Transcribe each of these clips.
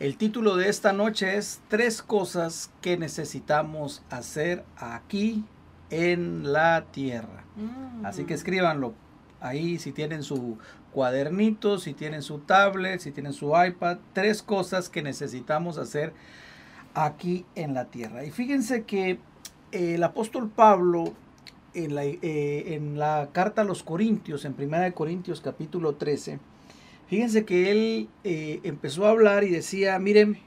El título de esta noche es Tres cosas que necesitamos hacer aquí en la tierra. Mm. Así que escríbanlo ahí si tienen su cuadernito, si tienen su tablet, si tienen su iPad. Tres cosas que necesitamos hacer aquí en la tierra. Y fíjense que eh, el apóstol Pablo en la, eh, en la carta a los Corintios, en 1 Corintios capítulo 13, fíjense que él eh, empezó a hablar y decía, miren,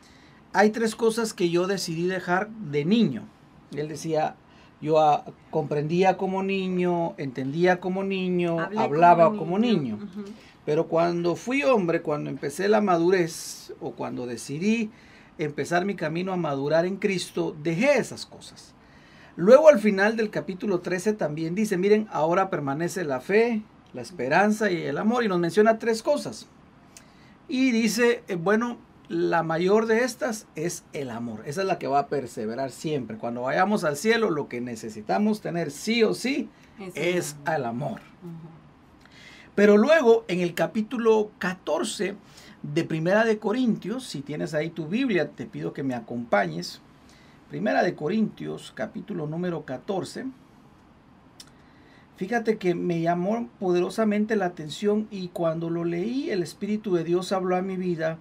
hay tres cosas que yo decidí dejar de niño. Él decía, yo ah, comprendía como niño, entendía como niño, Hablé hablaba como niño. Pero cuando fui hombre, cuando empecé la madurez o cuando decidí empezar mi camino a madurar en Cristo, dejé esas cosas. Luego al final del capítulo 13 también dice, miren, ahora permanece la fe, la esperanza y el amor y nos menciona tres cosas. Y dice, eh, bueno, la mayor de estas es el amor. Esa es la que va a perseverar siempre. Cuando vayamos al cielo, lo que necesitamos tener sí o sí es el el amor. Pero luego en el capítulo 14 de Primera de Corintios, si tienes ahí tu Biblia, te pido que me acompañes. Primera de Corintios, capítulo número 14. Fíjate que me llamó poderosamente la atención y cuando lo leí, el Espíritu de Dios habló a mi vida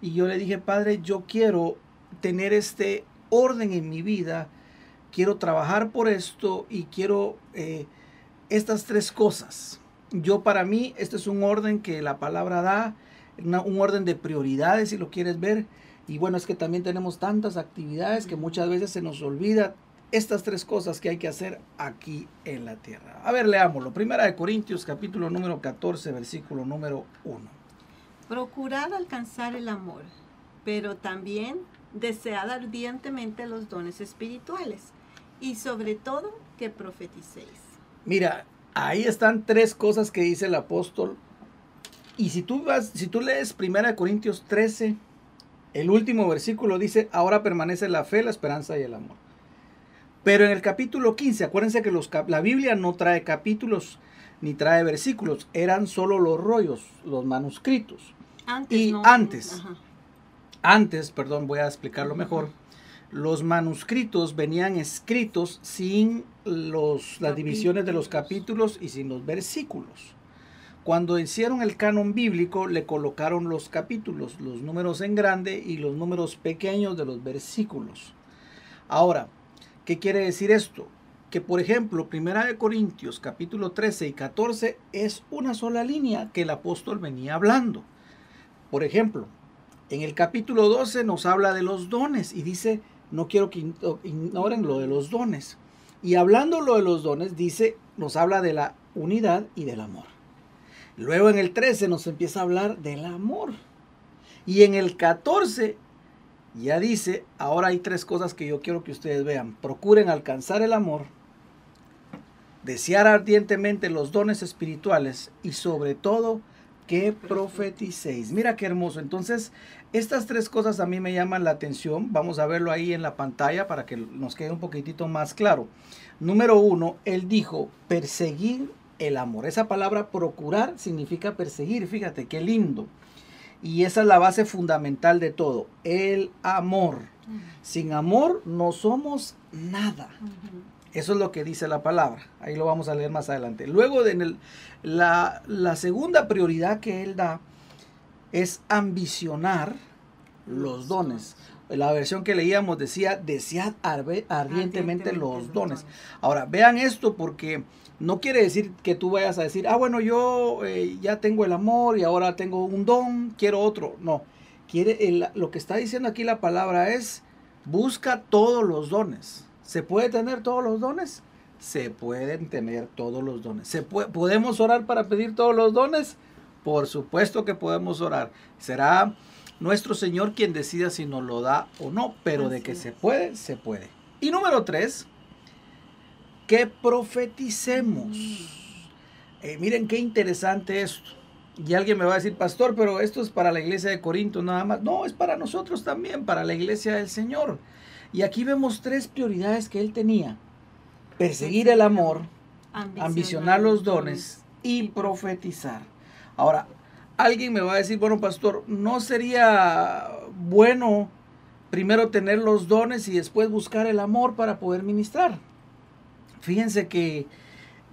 y yo le dije, Padre, yo quiero tener este orden en mi vida, quiero trabajar por esto y quiero eh, estas tres cosas. Yo para mí, este es un orden que la palabra da, una- un orden de prioridades si lo quieres ver. Y bueno, es que también tenemos tantas actividades que muchas veces se nos olvida estas tres cosas que hay que hacer aquí en la tierra. A ver, leámoslo. Primera de Corintios, capítulo número 14, versículo número 1. Procurad alcanzar el amor, pero también desead ardientemente los dones espirituales y sobre todo que profeticéis. Mira, ahí están tres cosas que dice el apóstol. Y si tú vas, si tú lees 1 Corintios 13, el último versículo dice, ahora permanece la fe, la esperanza y el amor. Pero en el capítulo 15, acuérdense que los, la Biblia no trae capítulos ni trae versículos, eran solo los rollos, los manuscritos. Antes Y no. antes. Ajá. Antes, perdón, voy a explicarlo mejor. Los manuscritos venían escritos sin los, las divisiones de los capítulos y sin los versículos. Cuando hicieron el canon bíblico, le colocaron los capítulos, los números en grande y los números pequeños de los versículos. Ahora, ¿qué quiere decir esto? Que por ejemplo, Primera de Corintios capítulo 13 y 14 es una sola línea que el apóstol venía hablando. Por ejemplo, en el capítulo 12 nos habla de los dones y dice, no quiero que ignoren lo de los dones. Y hablando lo de los dones, dice, nos habla de la unidad y del amor. Luego en el 13 nos empieza a hablar del amor. Y en el 14 ya dice, ahora hay tres cosas que yo quiero que ustedes vean. Procuren alcanzar el amor, desear ardientemente los dones espirituales y sobre todo que profeticéis. Mira qué hermoso. Entonces, estas tres cosas a mí me llaman la atención. Vamos a verlo ahí en la pantalla para que nos quede un poquitito más claro. Número uno, él dijo, perseguir el amor. Esa palabra procurar significa perseguir. Fíjate qué lindo. Y esa es la base fundamental de todo, el amor. Sin amor no somos nada. Eso es lo que dice la palabra. Ahí lo vamos a leer más adelante. Luego, de en el- la, la segunda prioridad que él da es ambicionar los dones. La versión que leíamos decía, desead ardientemente los dones. Ahora, vean esto porque no quiere decir que tú vayas a decir, ah, bueno, yo eh, ya tengo el amor y ahora tengo un don, quiero otro. No, quiere, el- lo que está diciendo aquí la palabra es, busca todos los dones. ¿Se puede tener todos los dones? Se pueden tener todos los dones. ¿Se puede- ¿Podemos orar para pedir todos los dones? Por supuesto que podemos orar. Será nuestro Señor quien decida si nos lo da o no, pero de que es. se puede, se puede. Y número tres, que profeticemos. Eh, miren qué interesante esto. Y alguien me va a decir, pastor, pero esto es para la iglesia de Corinto nada más. No, es para nosotros también, para la iglesia del Señor. Y aquí vemos tres prioridades que él tenía. Perseguir el amor, ambicionar los dones y profetizar. Ahora, alguien me va a decir, bueno, pastor, ¿no sería bueno primero tener los dones y después buscar el amor para poder ministrar? Fíjense que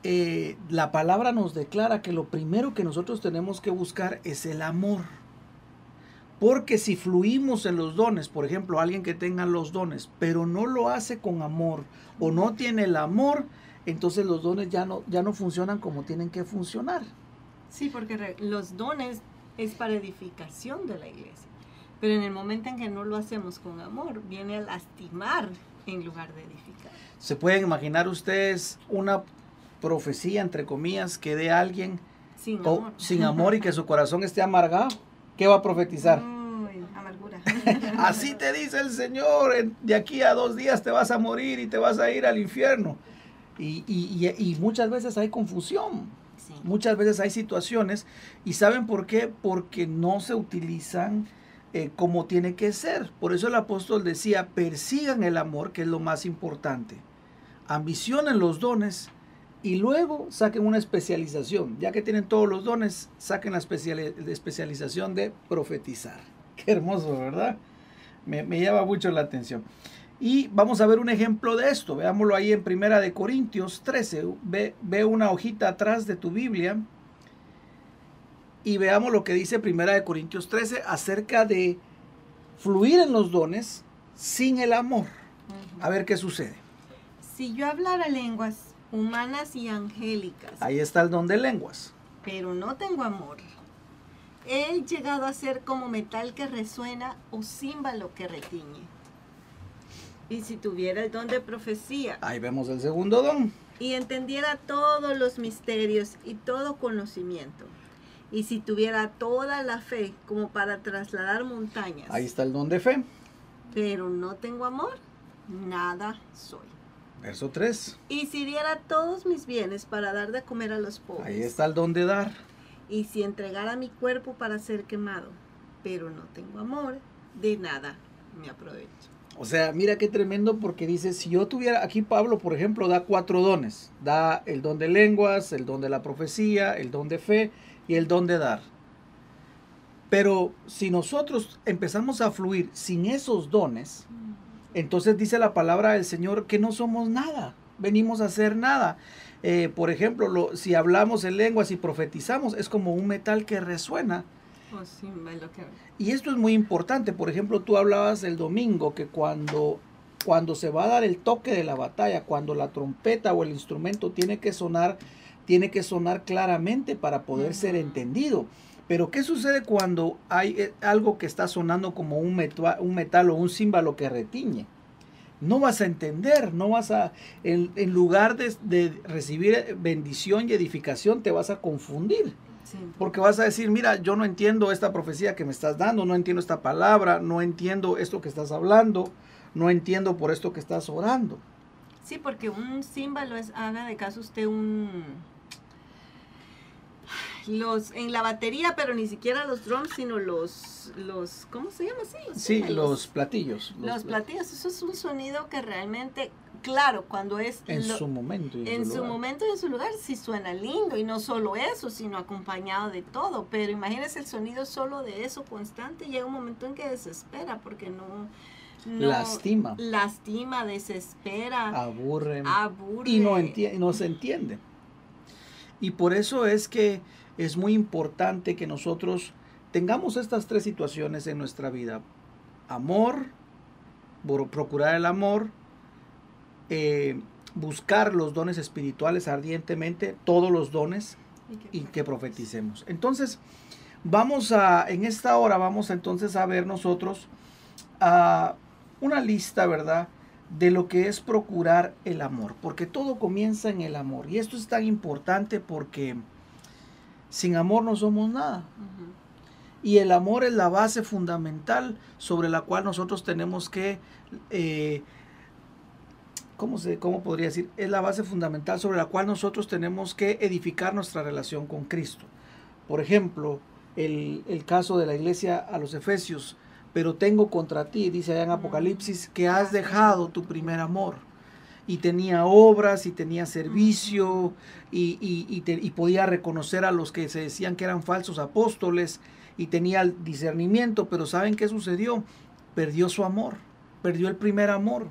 eh, la palabra nos declara que lo primero que nosotros tenemos que buscar es el amor. Porque si fluimos en los dones, por ejemplo, alguien que tenga los dones, pero no lo hace con amor o no tiene el amor, entonces los dones ya no, ya no funcionan como tienen que funcionar. Sí, porque los dones es para edificación de la iglesia. Pero en el momento en que no lo hacemos con amor, viene a lastimar en lugar de edificar. ¿Se pueden imaginar ustedes una profecía, entre comillas, que de alguien sin, amor. sin amor y que su corazón esté amargado? ¿Qué va a profetizar? Uy, amargura. Así te dice el Señor, de aquí a dos días te vas a morir y te vas a ir al infierno. Y, y, y muchas veces hay confusión. Muchas veces hay situaciones y ¿saben por qué? Porque no se utilizan eh, como tiene que ser. Por eso el apóstol decía, persigan el amor, que es lo más importante. Ambicionen los dones y luego saquen una especialización. Ya que tienen todos los dones, saquen la especialización de profetizar. Qué hermoso, ¿verdad? Me, me llama mucho la atención. Y vamos a ver un ejemplo de esto. Veámoslo ahí en Primera de Corintios 13. Ve, ve, una hojita atrás de tu Biblia. Y veamos lo que dice Primera de Corintios 13 acerca de fluir en los dones sin el amor. A ver qué sucede. Si yo hablara lenguas humanas y angélicas. Ahí está el don de lenguas. Pero no tengo amor. He llegado a ser como metal que resuena o címbalo que retiñe. Y si tuviera el don de profecía. Ahí vemos el segundo don. Y entendiera todos los misterios y todo conocimiento. Y si tuviera toda la fe como para trasladar montañas. Ahí está el don de fe. Pero no tengo amor, nada soy. Verso 3. Y si diera todos mis bienes para dar de comer a los pobres. Ahí está el don de dar. Y si entregara mi cuerpo para ser quemado, pero no tengo amor, de nada me aprovecho. O sea, mira qué tremendo porque dice, si yo tuviera, aquí Pablo, por ejemplo, da cuatro dones. Da el don de lenguas, el don de la profecía, el don de fe y el don de dar. Pero si nosotros empezamos a fluir sin esos dones, entonces dice la palabra del Señor que no somos nada, venimos a hacer nada. Eh, por ejemplo, lo, si hablamos en lenguas y profetizamos, es como un metal que resuena Oh, y esto es muy importante. Por ejemplo, tú hablabas el domingo que cuando, cuando se va a dar el toque de la batalla, cuando la trompeta o el instrumento tiene que sonar, tiene que sonar claramente para poder ser entendido. Pero ¿qué sucede cuando hay eh, algo que está sonando como un metal, un metal o un címbalo que retiñe? No vas a entender, no vas a, en, en lugar de, de recibir bendición y edificación, te vas a confundir. Porque vas a decir, mira, yo no entiendo esta profecía que me estás dando, no entiendo esta palabra, no entiendo esto que estás hablando, no entiendo por esto que estás orando. Sí, porque un símbolo es, haga de caso usted un... Los, en la batería, pero ni siquiera los drums, sino los, los ¿cómo se llama? Sí, los, platillos. los platillos, eso es un sonido que realmente claro, cuando es... En su momento. Y en, su, momento y en su lugar sí suena lindo y no solo eso, sino acompañado de todo. Pero imagínese el sonido solo de eso constante, llega un momento en que desespera porque no... lastima. Lastima, desespera. Aburre. Aburre. Y no, no se entiende. Y por eso es que es muy importante que nosotros tengamos estas tres situaciones en nuestra vida. Amor, procurar el amor, eh, buscar los dones espirituales ardientemente, todos los dones, y que profeticemos. Entonces, vamos a, en esta hora vamos entonces a ver nosotros a una lista, ¿verdad? De lo que es procurar el amor, porque todo comienza en el amor. Y esto es tan importante porque sin amor no somos nada. Y el amor es la base fundamental sobre la cual nosotros tenemos que eh, ¿cómo, se, ¿cómo podría decir? Es la base fundamental sobre la cual nosotros tenemos que edificar nuestra relación con Cristo. Por ejemplo, el, caso de la iglesia a los Efesios, pero tengo contra ti, dice allá en Apocalipsis, que has dejado tu primer amor. y tenía obras y tenía servicio y, podía reconocer a los que se decían que eran falsos apóstoles y tenía discernimiento, pero ¿saben qué sucedió? Perdió su amor, perdió el primer amor.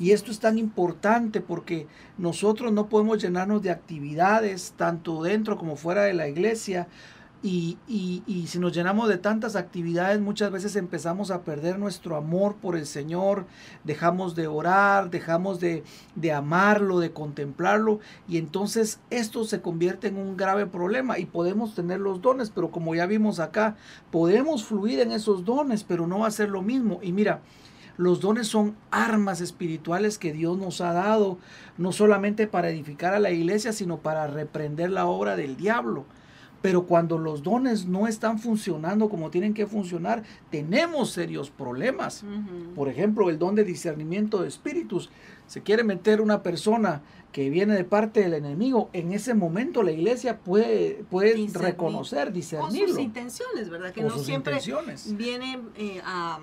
Y esto es tan importante porque nosotros no podemos llenarnos de actividades, tanto dentro como fuera de la iglesia, y, si nos llenamos de tantas actividades, muchas veces empezamos a perder nuestro amor por el Señor, dejamos de orar, dejamos de, de, amarlo, de contemplarlo, y entonces esto se convierte en un grave problema y podemos tener los dones, pero como ya vimos acá, podemos fluir en esos dones, pero no va a ser lo mismo. Y mira, los dones son armas espirituales que Dios nos ha dado, no solamente para edificar a la iglesia, sino para reprender la obra del diablo. Pero cuando los dones no están funcionando como tienen que funcionar, tenemos serios problemas. Por ejemplo, el don de discernimiento de espíritus. Se quiere meter una persona que viene de parte del enemigo, en ese momento la iglesia puede, puede reconocer, discernirlo. Sus intenciones, ¿verdad? Que no siempre viene eh, a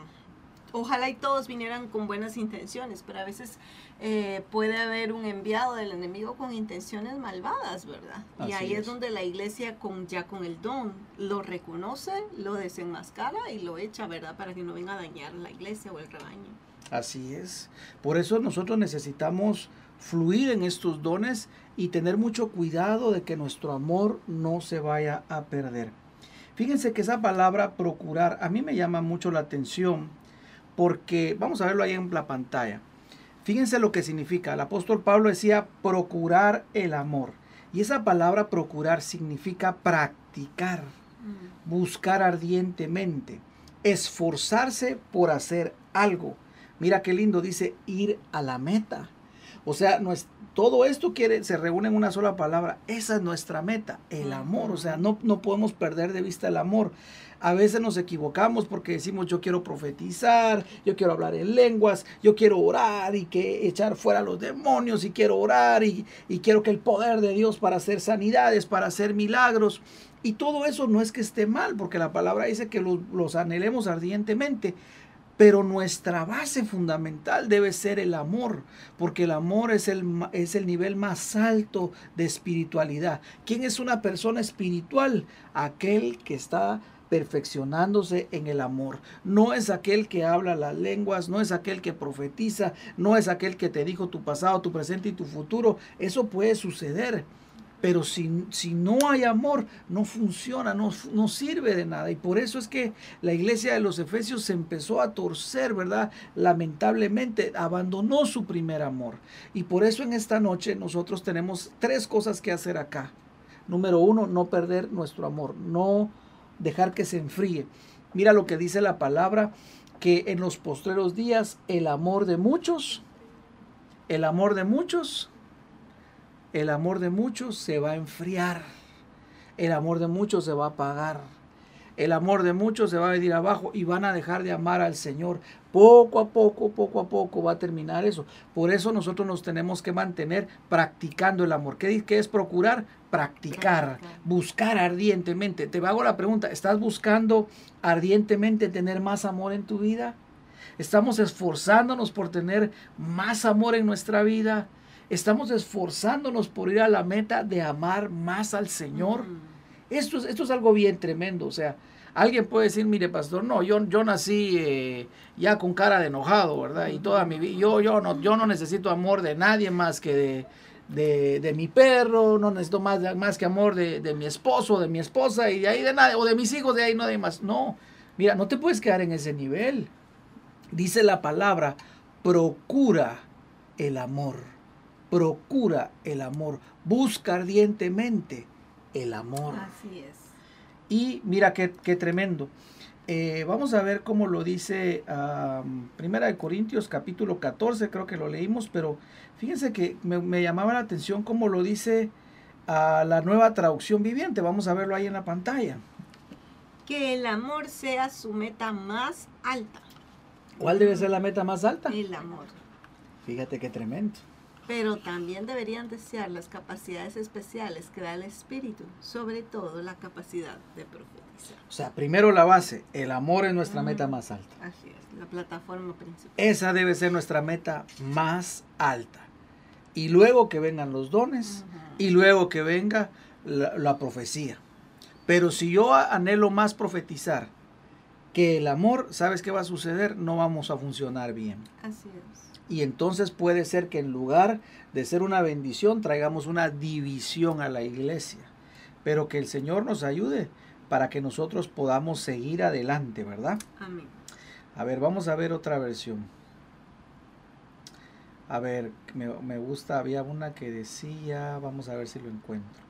ojalá y todos vinieran con buenas intenciones, pero a veces eh, puede haber un enviado del enemigo con intenciones malvadas, ¿verdad? y ahí es. donde la iglesia con ya con el don lo reconoce, lo desenmascara y lo echa, ¿verdad? Para que no venga a dañar la iglesia o el rebaño. Así es. Por eso nosotros necesitamos fluir en estos dones y tener mucho cuidado de que nuestro amor no se vaya a perder. Fíjense que esa palabra procurar a mí me llama mucho la atención porque vamos a verlo ahí en la pantalla. Fíjense lo que significa. El apóstol Pablo decía procurar el amor. Y esa palabra procurar significa practicar, mm. buscar ardientemente, esforzarse por hacer algo. Mira qué lindo dice ir a la meta. O sea, no es, todo esto quiere, se reúne en una sola palabra. Esa es nuestra meta, el amor. O sea, no, no podemos perder de vista el amor. A veces nos equivocamos porque decimos yo quiero profetizar, yo quiero hablar en lenguas, yo quiero orar y que echar fuera los demonios y quiero orar y, quiero que el poder de Dios para hacer sanidades, para hacer milagros. Y todo eso no es que esté mal, porque la palabra dice que los, los anhelemos ardientemente. Pero nuestra base fundamental debe ser el amor, porque el amor es el, es el nivel más alto de espiritualidad. ¿Quién es una persona espiritual? Aquel que está perfeccionándose en el amor. No es aquel que habla las lenguas, no es aquel que profetiza, no es aquel que te dijo tu pasado, tu presente y tu futuro. Eso puede suceder. Pero si, si no hay amor, no funciona, no, no sirve de nada. Y por eso es que la iglesia de los Efesios se empezó a torcer, ¿verdad? Lamentablemente abandonó su primer amor. Y por eso en esta noche nosotros tenemos tres cosas que hacer acá. Número uno, no perder nuestro amor, no dejar que se enfríe. Mira lo que dice la palabra, que en los postreros días el amor de muchos, el amor de muchos, el amor de muchos se va a enfriar, el amor de muchos se va a apagar, el amor de muchos se va a venir abajo y van a dejar de amar al Señor. Poco a poco, poco a poco va a terminar eso. Por eso nosotros nos tenemos que mantener practicando el amor. ¿Qué, es procurar? Practicar, buscar ardientemente. Te hago la pregunta, ¿estás buscando ardientemente tener más amor en tu vida? ¿Estamos esforzándonos por tener más amor en nuestra vida? ¿Estamos esforzándonos por ir a la meta de amar más al Señor? Mm. Esto, es, esto es algo bien tremendo. O sea, Alguien puede decir, mire, pastor, no, yo, yo nací eh, ya con cara de enojado, ¿verdad? Y toda mi vida, yo, yo, no, yo no necesito amor de nadie más que de, de, mi perro, no necesito más, más que amor de, de, mi esposo, de mi esposa y de ahí de nada, o de mis hijos, de ahí no hay más. No, mira, no te puedes quedar en ese nivel. Dice la palabra, procura el amor, procura el amor, busca ardientemente el amor. Así es. Y mira qué, tremendo. Eh, vamos a ver cómo lo dice Primera de Corintios capítulo 14, creo que lo leímos, pero fíjense que me, llamaba la atención cómo lo dice a la nueva traducción viviente. Vamos a verlo ahí en la pantalla. Que el amor sea su meta más alta. ¿Cuál debe ser la meta más alta? El amor. Fíjate qué tremendo pero también deberían desear las capacidades especiales que da el Espíritu, sobre todo la capacidad de profetizar. O sea, primero la base, el amor es nuestra meta más alta. Así es, la plataforma principal. Esa debe ser nuestra meta más alta. Y luego que vengan los dones y luego que venga la, profecía. Pero si yo anhelo más profetizar que el amor, ¿sabes qué va a suceder? No vamos a funcionar bien. Así es. Y entonces puede ser que en lugar de ser una bendición, traigamos una división a la iglesia. Pero que el Señor nos ayude para que nosotros podamos seguir adelante, ¿verdad? Amén. A ver, vamos a ver otra versión. A ver, me, gusta, había una que decía, vamos a ver si lo encuentro.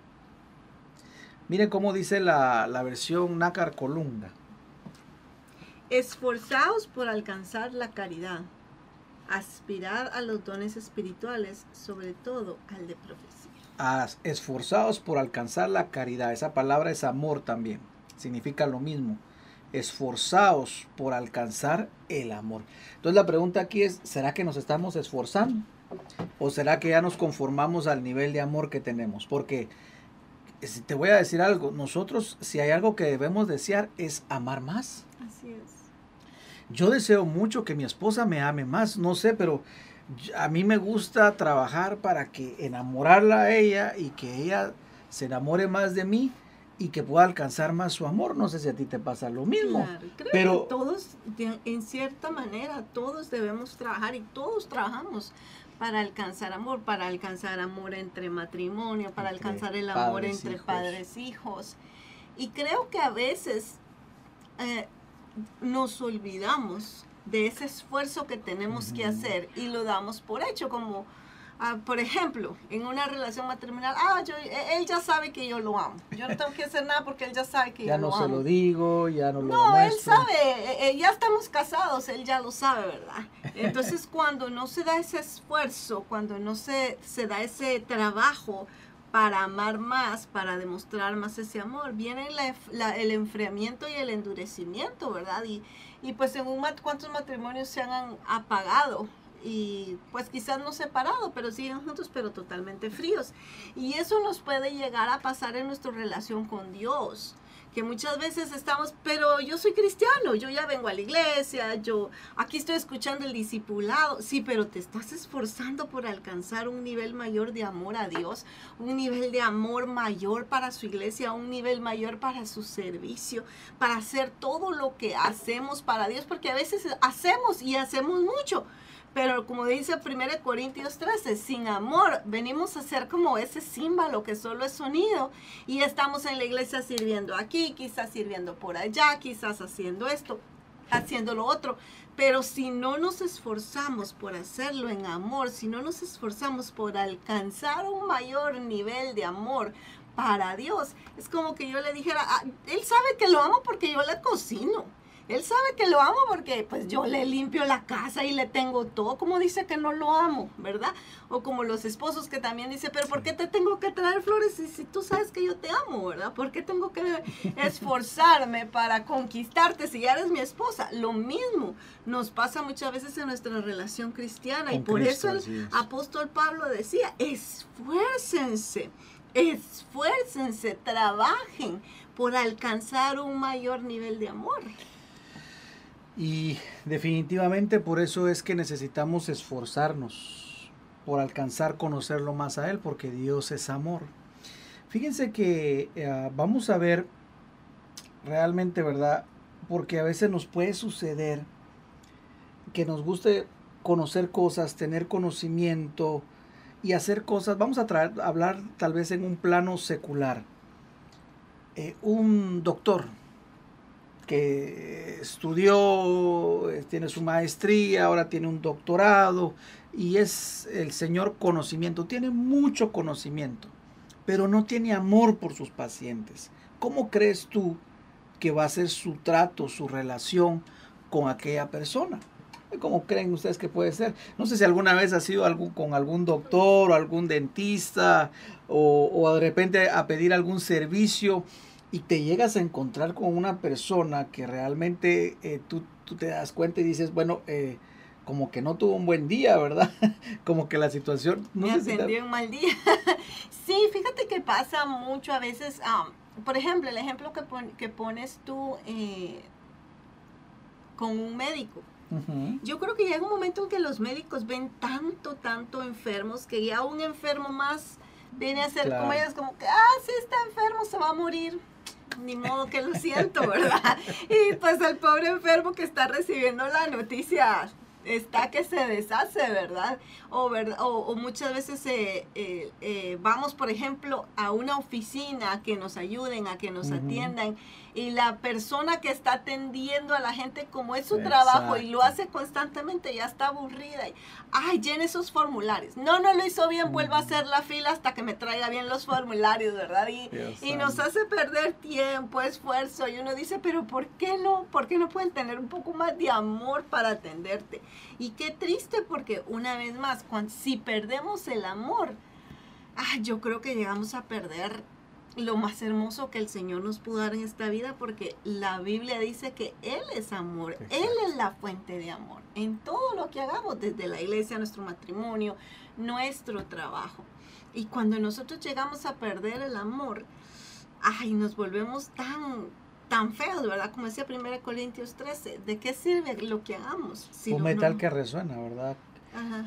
Miren cómo dice la, la versión Nácar Colunga. Esforzaos por alcanzar la caridad. Aspirar a los dones espirituales, sobre todo al de profecía. esforzaos por alcanzar la caridad. Esa palabra es amor también. Significa lo mismo esforzaos por alcanzar el amor. Entonces la pregunta aquí es, ¿será que nos estamos esforzando? ¿O será que ya nos conformamos al nivel de amor que tenemos? Porque si te voy a decir algo, nosotros si hay algo que debemos desear es amar más. Así es. Yo deseo mucho que mi esposa me ame más, no sé, pero a mí me gusta trabajar para que enamorarla a ella y que ella se enamore más de mí y que pueda alcanzar más su amor. No sé si a ti te pasa lo mismo. Creo pero que todos, en cierta manera, todos debemos trabajar y todos trabajamos para alcanzar amor, para alcanzar amor entre matrimonio, para alcanzar el amor entre padres e hijos. Y creo que a veces eh, nos olvidamos de ese esfuerzo que tenemos que hacer y lo damos por hecho, como Ah, por ejemplo, en una relación matrimonial, ah, yo, e, él ya sabe que yo lo amo. Yo no tengo que hacer nada porque él ya sabe que yo lo amo. Ya no se lo digo, ya no lo No, él sabe, e, e, ya estamos casados, él ya lo sabe, ¿verdad? Entonces, cuando no se da ese esfuerzo, cuando no se, se da ese trabajo para amar más, para demostrar más ese amor, viene el enfriamiento y el endurecimiento, ¿verdad? Y, y pues en un cuántos matrimonios se han apagado y pues quizás no separados, pero siguen juntos, pero totalmente fríos. Y eso nos puede llegar a pasar en nuestra relación con Dios que muchas veces estamos, pero yo soy cristiano, yo ya vengo a la iglesia, yo aquí estoy escuchando el discipulado, sí, pero te estás esforzando por alcanzar un nivel mayor de amor a Dios, un nivel de amor mayor para su iglesia, un nivel mayor para su servicio, para hacer todo lo que hacemos para Dios, porque a veces hacemos y hacemos mucho, pero como dice 1 Corintios 13, sin amor venimos a ser como ese símbolo que solo es sonido y estamos en la iglesia sirviendo aquí, quizás sirviendo por allá, quizás haciendo esto, haciendo lo otro. Pero si no nos esforzamos por hacerlo en amor, si no nos esforzamos por alcanzar un mayor nivel de amor para Dios, es como que yo le dijera, ah, él sabe que lo amo porque yo le cocino. Él sabe que lo amo porque pues yo le limpio la casa y le tengo todo. Como dice que no lo amo, ¿verdad? O como los esposos que también dice, pero ¿por qué te tengo que traer flores si, si tú sabes que yo te amo, ¿verdad? ¿Por qué tengo que esforzarme para conquistarte si ya eres mi esposa? Lo mismo nos pasa muchas veces en nuestra relación cristiana y por eso el apóstol Pablo decía, esfuércense, esfuércense, trabajen por alcanzar un mayor nivel de amor. Y definitivamente por eso es que necesitamos esforzarnos por alcanzar conocerlo más a Él, porque Dios es amor. Fíjense que eh, vamos a ver realmente, ¿verdad? Porque a veces nos puede suceder que nos guste conocer cosas, tener conocimiento y hacer cosas. Vamos a, hablar tal vez en un plano secular. Eh, un doctor, que estudió, eh, tiene su maestría, ahora tiene un doctorado y es el señor conocimiento, tiene mucho conocimiento, pero no tiene amor por sus pacientes. ¿Cómo crees tú que va a ser su trato, su relación con aquella persona? ¿Cómo creen ustedes que puede ser? No sé si alguna vez ha sido algún, con algún doctor o algún dentista o, o de repente a pedir algún servicio y te llegas a encontrar con una persona que realmente eh, tú, te das cuenta y dices, bueno, eh, como que no tuvo un buen día, ¿verdad? como que la situación... No Me sé un mal día. sí, fíjate que pasa mucho a veces, por ejemplo, el ejemplo que, que pones tú eh, con un médico. Yo creo que llega un momento en que los médicos ven tanto, tanto enfermos que ya un enfermo más viene a ser como ellos, como que, ah, sí está enfermo, se va a morir. Ni modo que lo siento, ¿verdad? y pues el pobre enfermo que está recibiendo la noticia está que se deshace, ¿verdad? O, o, muchas veces eh, eh, eh, vamos, por ejemplo, a una oficina a que nos ayuden, a que nos atiendan y la persona que está atendiendo a la gente como es su trabajo y lo hace constantemente ya está aburrida. Y, Ay, llene esos formularios. No, no lo hizo bien, vuelva a hacer la fila hasta que me traiga bien los formularios, ¿verdad? Y, y nos hace perder tiempo, esfuerzo y uno dice, pero ¿por qué no? ¿Por qué no pueden tener un poco más de amor para atenderte? Y qué triste porque una vez más, cuando, si perdemos el amor, ay, yo creo que llegamos a perder lo más hermoso que el Señor nos pudo dar en esta vida porque la Biblia dice que Él es amor, Él es la fuente de amor en todo lo que hagamos, desde la iglesia, nuestro matrimonio, nuestro trabajo. Y cuando nosotros llegamos a perder el amor, ay, nos volvemos tan tan feos, ¿verdad? Como decía 1 Corintios 13, ¿de qué sirve lo que hagamos? Un metal que resuena, ¿verdad?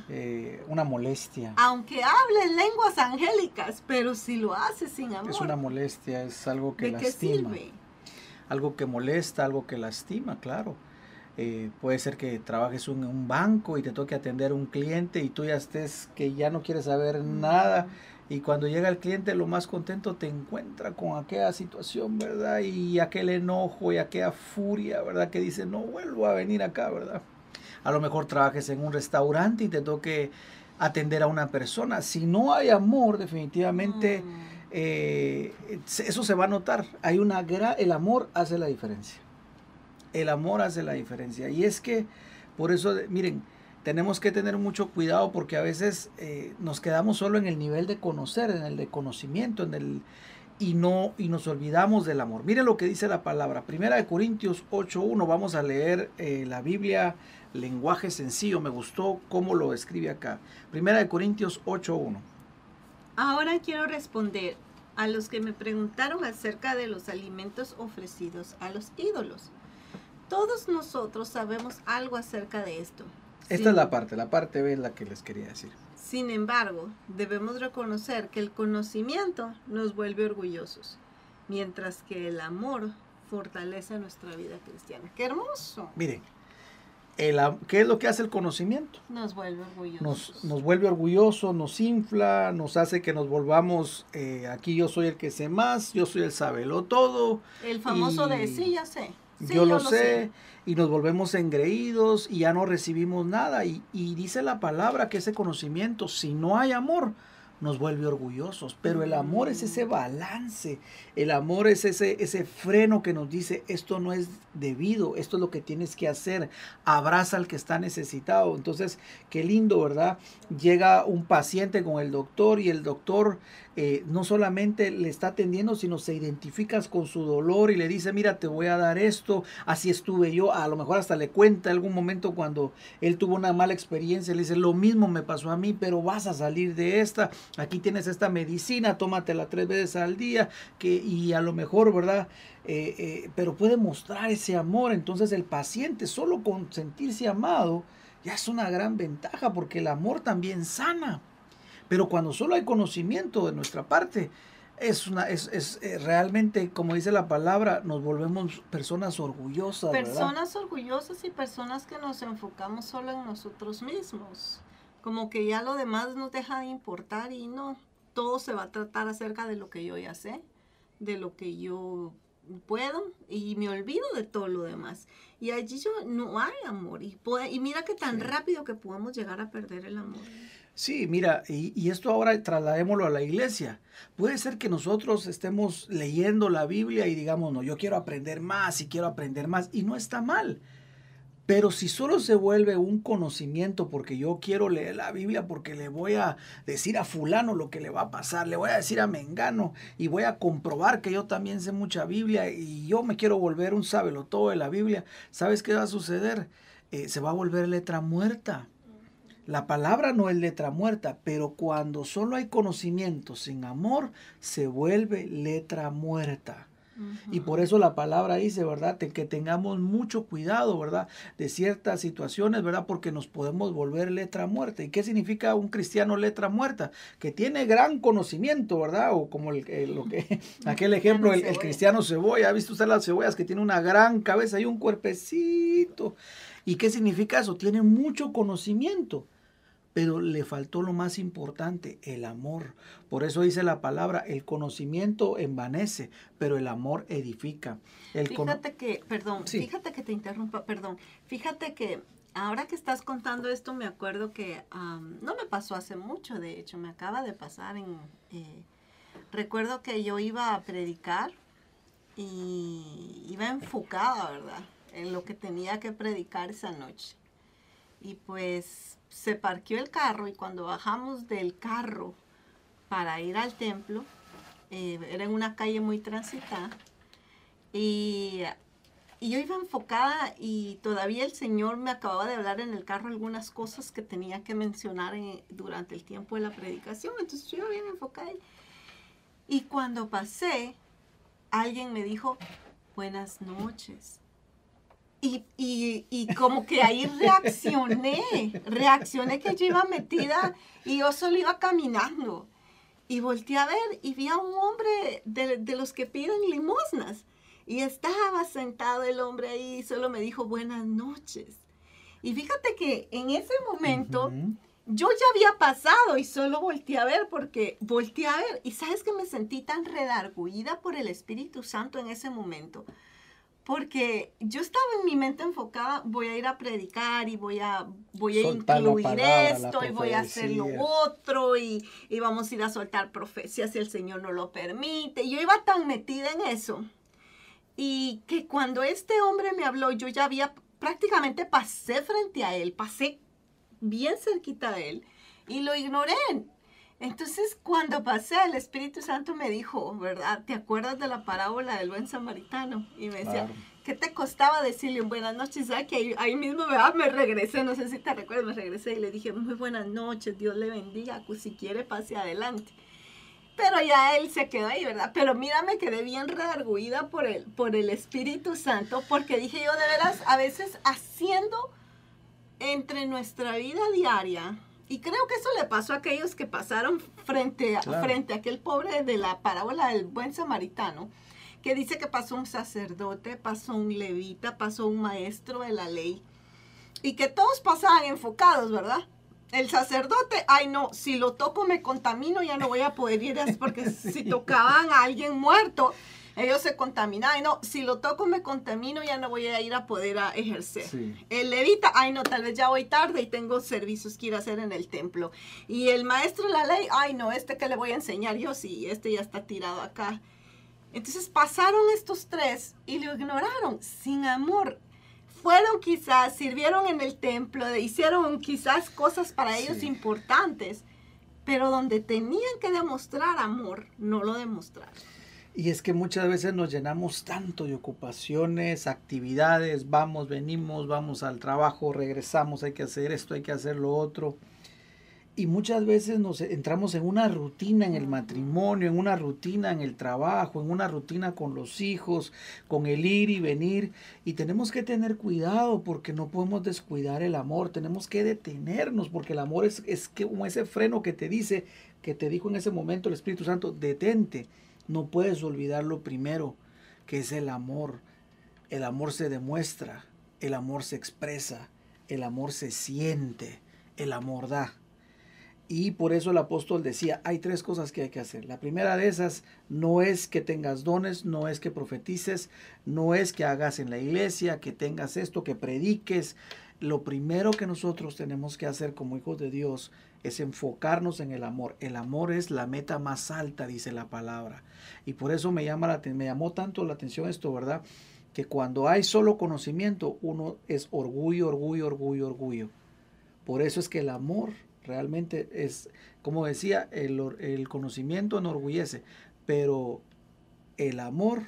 Eh, una molestia. Aunque hable lenguas angélicas, pero si lo hace sin amor. Es una molestia, es algo que lastima. Algo que molesta, algo que lastima, claro. Eh, puede ser que trabajes en un banco y te toque atender a un cliente y tú ya estés que ya no quieres saber nada y cuando llega el cliente lo más contento te encuentra con aquella situación, ¿verdad? Y aquel enojo y aquella furia, ¿verdad? Que dice, no vuelvo a venir acá, ¿verdad? A lo mejor trabajes en un restaurante y te toque atender a una persona. Si no hay amor, definitivamente mm. eh, eso se va a notar. Hay una el amor hace la diferencia. El amor hace la diferencia. Y es que, por eso, miren, tenemos que tener mucho cuidado porque a veces eh, nos quedamos solo en el nivel de conocer, en el de conocimiento, en el y no y nos olvidamos del amor. Miren lo que dice la palabra. Primera de Corintios 8:1. Vamos a leer eh, la Biblia lenguaje sencillo. Me gustó cómo lo escribe acá. Primera de Corintios 8.1. Ahora quiero responder a los que me preguntaron acerca de los alimentos ofrecidos a los ídolos. Todos nosotros sabemos algo acerca de esto. Esta es la parte, la parte B es la que les quería decir. Sin embargo, debemos reconocer que el conocimiento nos vuelve orgullosos, mientras que el amor fortalece nuestra vida cristiana. ¡Qué hermoso! Miren, ¿Qué es lo que hace el conocimiento? Nos vuelve orgullosos. Nos, vuelve orgullosos, nos infla, nos hace que nos volvamos, eh, aquí yo soy el que sé más, yo soy el sabelo todo. El famoso de sí, ya sé. Yo, lo, sé, y nos volvemos engreídos y ya no recibimos nada. Y, y dice la palabra que ese conocimiento, si no hay amor, nos vuelve orgullosos, pero el amor es ese balance, el amor es ese, ese freno que nos dice, esto no es debido, esto es lo que tienes que hacer, abraza al que está necesitado. Entonces, qué lindo, ¿verdad? Llega un paciente con el doctor y el doctor eh, no solamente le está atendiendo, sino se identificas con su dolor y le dice, mira, te voy a dar esto, así estuve yo, a lo mejor hasta le cuenta algún momento cuando él tuvo una mala experiencia, le dice, lo mismo me pasó a mí, pero vas a salir de esta, aquí tienes esta medicina, tómatela tres veces al día, que, y a lo mejor, ¿verdad? Eh, eh, pero puede mostrar ese amor, entonces el paciente solo con sentirse amado, ya es una gran ventaja porque el amor también sana. Pero cuando solo hay conocimiento de nuestra parte, es, una, es, es eh, realmente, como dice la palabra, nos volvemos personas orgullosas. Personas orgullosas y personas que nos enfocamos solo en nosotros mismos. Como que ya lo demás nos deja de importar y no, todo se va a tratar acerca de lo que yo ya sé, de lo que yo puedo y me olvido de todo lo demás. Y allí yo, no hay amor. Y, y mira que tan rápido que podemos llegar a perder el amor. Sí, mira, y, esto ahora trasladémoslo a la iglesia. Puede ser que nosotros estemos leyendo la Biblia y digamos, no, yo quiero aprender más y quiero aprender más, y no está mal. Pero si solo se vuelve un conocimiento porque yo quiero leer la Biblia porque le voy a decir a fulano lo que le va a pasar, le voy a decir a Mengano y voy a comprobar que yo también sé mucha Biblia y yo me quiero volver un sábelo todo de la Biblia, ¿sabes qué va a suceder? Eh, se va a volver letra muerta. La palabra no es letra muerta, pero cuando solo hay conocimiento sin amor, se vuelve letra muerta. Y por eso la palabra dice, ¿verdad? que tengamos mucho cuidado, ¿verdad? De ciertas situaciones, ¿verdad? Porque nos podemos volver letra muerta. ¿Y qué significa un cristiano letra muerta? Que tiene gran conocimiento, ¿verdad? O como el, lo que, aquel ejemplo, el, el, cristiano cebolla. ¿Ha visto usted las cebollas que tiene una gran cabeza y un cuerpecito? ¿Y qué significa eso? Tiene mucho conocimiento pero le faltó lo más importante, el amor. Por eso dice la palabra, el conocimiento envanece, pero el amor edifica. fíjate que, perdón, fíjate que te interrumpa, perdón, fíjate que ahora que estás contando esto, me acuerdo que no me pasó hace mucho, de hecho, me acaba de pasar en... Eh, recuerdo que yo iba a predicar y iba enfocada, ¿verdad? En lo que tenía que predicar esa noche. Y pues se parqueó el carro y cuando bajamos del carro para ir al templo, eh, era en una calle muy transitada, y, yo iba enfocada y todavía el Señor me acababa de hablar en el carro algunas cosas que tenía que mencionar durante el tiempo de la predicación, entonces yo iba bien enfocada. y cuando pasé, alguien me dijo, buenas noches. Y, y, y, como que ahí reaccioné, reaccioné que yo iba metida y yo solo iba caminando. Y volteé a ver y vi a un hombre de, de los que piden limosnas. Y estaba sentado el hombre ahí y solo me dijo buenas noches. Y fíjate que en ese momento yo ya había pasado y solo volteé a ver porque volteé a ver. Y sabes que me sentí tan redarguida por el Espíritu Santo en ese momento porque yo estaba en mi mente enfocada, voy a ir a predicar y voy a, voy a incluir esto y voy a hacer lo otro y, y, vamos a ir a soltar profecías si el Señor no lo permite. Yo iba tan metida en eso y que cuando este hombre me habló, yo ya había prácticamente pasé frente a él, pasé bien cerquita de él y lo ignoré. Entonces, cuando pasé, el Espíritu Santo me dijo, ¿verdad? ¿Te acuerdas de la parábola del buen samaritano? Y me decía, ¿qué te costaba decirle un buenas noches? ¿Sabes que ahí, mismo me regresé, no sé si te recuerdas, me regresé y le dije, muy buenas noches, Dios le bendiga, pues si quiere pase adelante. Pero ya él se quedó ahí, ¿verdad? Pero mira, me quedé bien redarguida por el, por el Espíritu Santo, porque dije yo, de veras, a veces haciendo entre nuestra vida diaria, y creo que eso le pasó a aquellos que pasaron frente a, frente a aquel pobre de la parábola del buen samaritano, que dice que pasó un sacerdote, pasó un levita, pasó un maestro de la ley, y que todos pasaban enfocados, ¿verdad? El sacerdote, ay no, si lo toco me contamino, ya no voy a poder ir, porque si tocaban a alguien muerto, ellos se contaminan. Ay, no, si lo toco me contamino, ya no voy a ir a poder a ejercer. El levita, ay, no, tal vez ya voy tarde y tengo servicios que ir a hacer en el templo. Y el maestro de la ley, ay, no, este que le voy a enseñar yo, sí, este ya está tirado acá. Entonces pasaron estos tres y lo ignoraron sin amor. Fueron quizás, sirvieron en el templo, hicieron quizás cosas para ellos importantes, pero donde tenían que demostrar amor, no lo demostraron. Y es que muchas veces nos llenamos tanto de ocupaciones, actividades, vamos, venimos, vamos al trabajo, regresamos, hay que hacer esto, hay que hacer lo otro. Y muchas veces nos entramos en una rutina en el matrimonio, en una rutina en el trabajo, en una rutina con los hijos, con el ir y venir. Y tenemos que tener cuidado porque no podemos descuidar el amor. Tenemos que detenernos porque el amor es, es como ese freno que te dice, que te dijo en ese momento el Espíritu Santo, detente no puedes olvidar lo primero, que es el amor. El amor se demuestra, el amor se expresa, el amor se siente, el amor da. Y por eso el apóstol decía, hay tres cosas que hay que hacer. La primera de esas no es que tengas dones, no es que profetices, no es que hagas en la iglesia, que tengas esto, que prediques. Lo primero que nosotros tenemos que hacer como hijos de Dios es enfocarnos en el amor. El amor es la meta más alta, dice la palabra. Y por eso me, llama la, me llamó tanto la atención esto, ¿verdad? Que cuando hay solo conocimiento, uno es orgullo, orgullo, orgullo, orgullo. Por eso es que el amor realmente es, como decía, el, el conocimiento enorgullece, pero el amor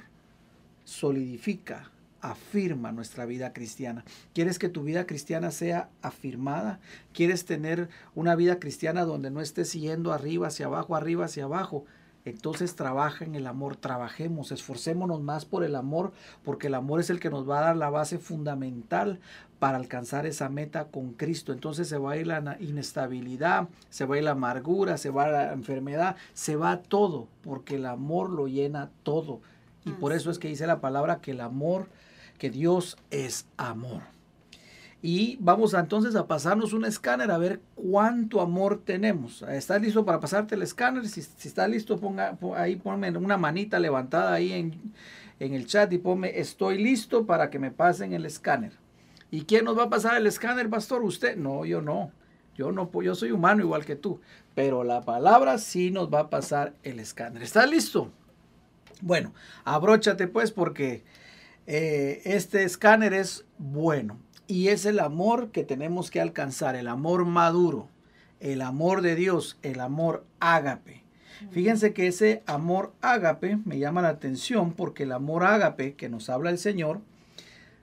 solidifica, afirma nuestra vida cristiana. ¿Quieres que tu vida cristiana sea afirmada? ¿Quieres tener una vida cristiana donde no estés yendo arriba hacia abajo, arriba hacia abajo? Entonces trabaja en el amor, trabajemos, esforcémonos más por el amor, porque el amor es el que nos va a dar la base fundamental para alcanzar esa meta con Cristo. Entonces se va a ir la inestabilidad, se va a ir la amargura, se va a la enfermedad, se va todo, porque el amor lo llena todo. Y por eso es que dice la palabra que el amor, que Dios es amor. Y vamos entonces a pasarnos un escáner a ver cuánto amor tenemos. ¿Estás listo para pasarte el escáner? Si, si estás listo, ponga, ahí ponme una manita levantada ahí en, en el chat y ponme estoy listo para que me pasen el escáner. ¿Y quién nos va a pasar el escáner, pastor? ¿Usted? No, yo no. Yo no, yo soy humano igual que tú. Pero la palabra sí nos va a pasar el escáner. ¿Estás listo? Bueno, abróchate pues porque eh, este escáner es bueno. Y es el amor que tenemos que alcanzar, el amor maduro, el amor de Dios, el amor ágape. Fíjense que ese amor ágape me llama la atención porque el amor ágape que nos habla el Señor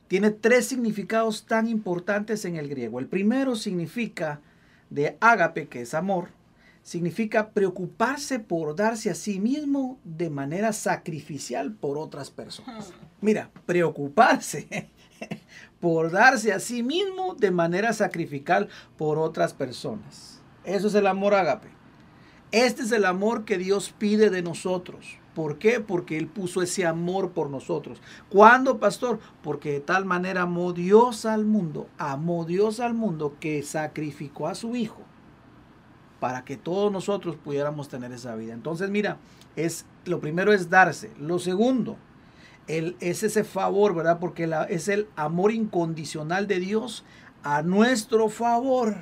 tiene tres significados tan importantes en el griego. El primero significa de ágape, que es amor, significa preocuparse por darse a sí mismo de manera sacrificial por otras personas. Mira, preocuparse por darse a sí mismo de manera sacrificial por otras personas. Eso es el amor ágape. Este es el amor que Dios pide de nosotros. ¿Por qué? Porque Él puso ese amor por nosotros. ¿Cuándo, pastor? Porque de tal manera amó Dios al mundo, amó Dios al mundo que sacrificó a su Hijo para que todos nosotros pudiéramos tener esa vida. Entonces, mira, es lo primero es darse. Lo segundo, es ese favor, ¿verdad? Porque es el amor incondicional de Dios a nuestro favor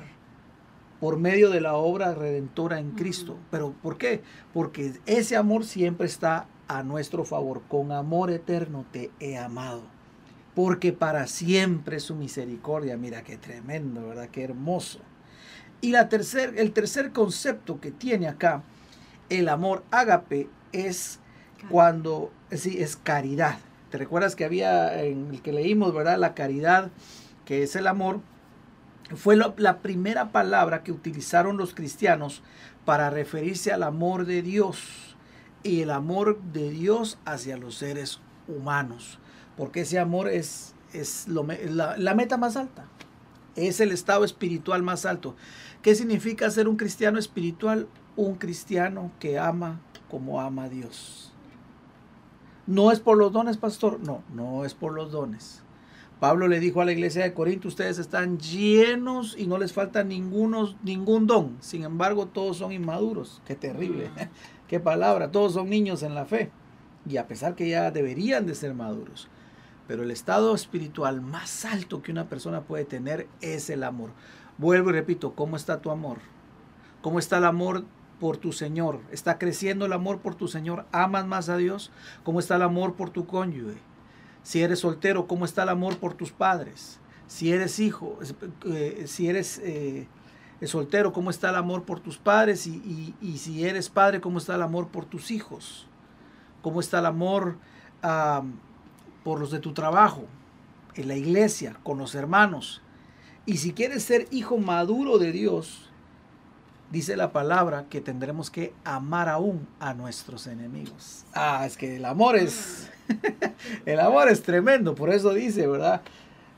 por medio de la obra redentora en Cristo. Pero ¿por qué? Porque ese amor siempre está a nuestro favor. Con amor eterno te he amado. Porque para siempre su misericordia. Mira qué tremendo, ¿verdad? Qué hermoso. Y la tercer, el tercer concepto que tiene acá el amor ágape es cuando sí, es caridad. ¿Te recuerdas que había en el que leímos, verdad? La caridad, que es el amor, fue la primera palabra que utilizaron los cristianos para referirse al amor de Dios y el amor de Dios hacia los seres humanos. Porque ese amor es, es la, la meta más alta, es el estado espiritual más alto. ¿Qué significa ser un cristiano espiritual? Un cristiano que ama como ama a Dios. No es por los dones, pastor. No, no es por los dones. Pablo le dijo a la iglesia de Corinto, ustedes están llenos y no les falta ninguno, ningún don. Sin embargo, todos son inmaduros. Qué terrible. Mm. Qué palabra. Todos son niños en la fe. Y a pesar que ya deberían de ser maduros. Pero el estado espiritual más alto que una persona puede tener es el amor. Vuelvo y repito, ¿cómo está tu amor? ¿Cómo está el amor por tu Señor? ¿Está creciendo el amor por tu Señor? ¿Amas más a Dios? ¿Cómo está el amor por tu cónyuge? Si eres soltero, ¿cómo está el amor por tus padres? Si eres hijo, eh, si eres eh, soltero, ¿cómo está el amor por tus padres? Y, si eres padre, ¿cómo está el amor por tus hijos? ¿Cómo está el amor por los de tu trabajo, en la iglesia, con los hermanos? Y si quieres ser hijo maduro de Dios, dice la palabra que tendremos que amar aún a nuestros enemigos. Ah, es que el amor es, el amor es tremendo, por eso dice, ¿verdad?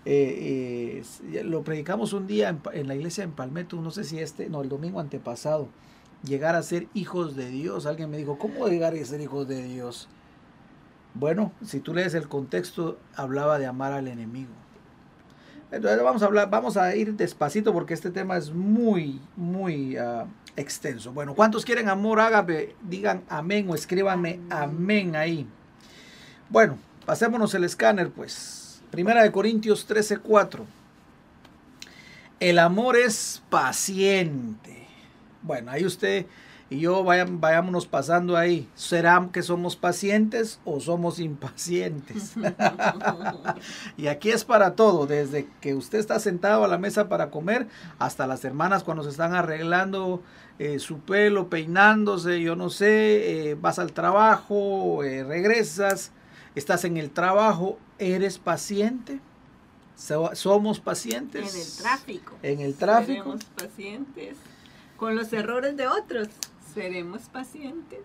Eh, eh, lo predicamos un día en, la iglesia en Palmetto, no sé si este, no, el domingo antepasado, llegar a ser hijos de Dios. Alguien me dijo, ¿cómo llegar a ser hijos de Dios? Bueno, si tú lees el contexto, hablaba de amar al enemigo. Entonces vamos a hablar, vamos a ir despacito porque este tema es muy, muy ah, extenso. Bueno, ¿cuántos quieren amor ágape? Digan amén o escríbanme amén ahí. Bueno, pasémonos el escáner pues. Primera de Corintios 13, 4. El amor es paciente. Bueno, ahí usted y yo vayan, vayámonos pasando ahí. ¿Será que somos pacientes o somos impacientes? y aquí es para todo, desde que usted está sentado a la mesa para comer hasta las hermanas cuando se están arreglando eh, su pelo, peinándose, yo no sé, eh, vas al trabajo, eh, regresas, estás en el trabajo, ¿eres paciente? ¿Somos pacientes? En el tráfico. En el tráfico. Somos pacientes con los errores de otros seremos pacientes.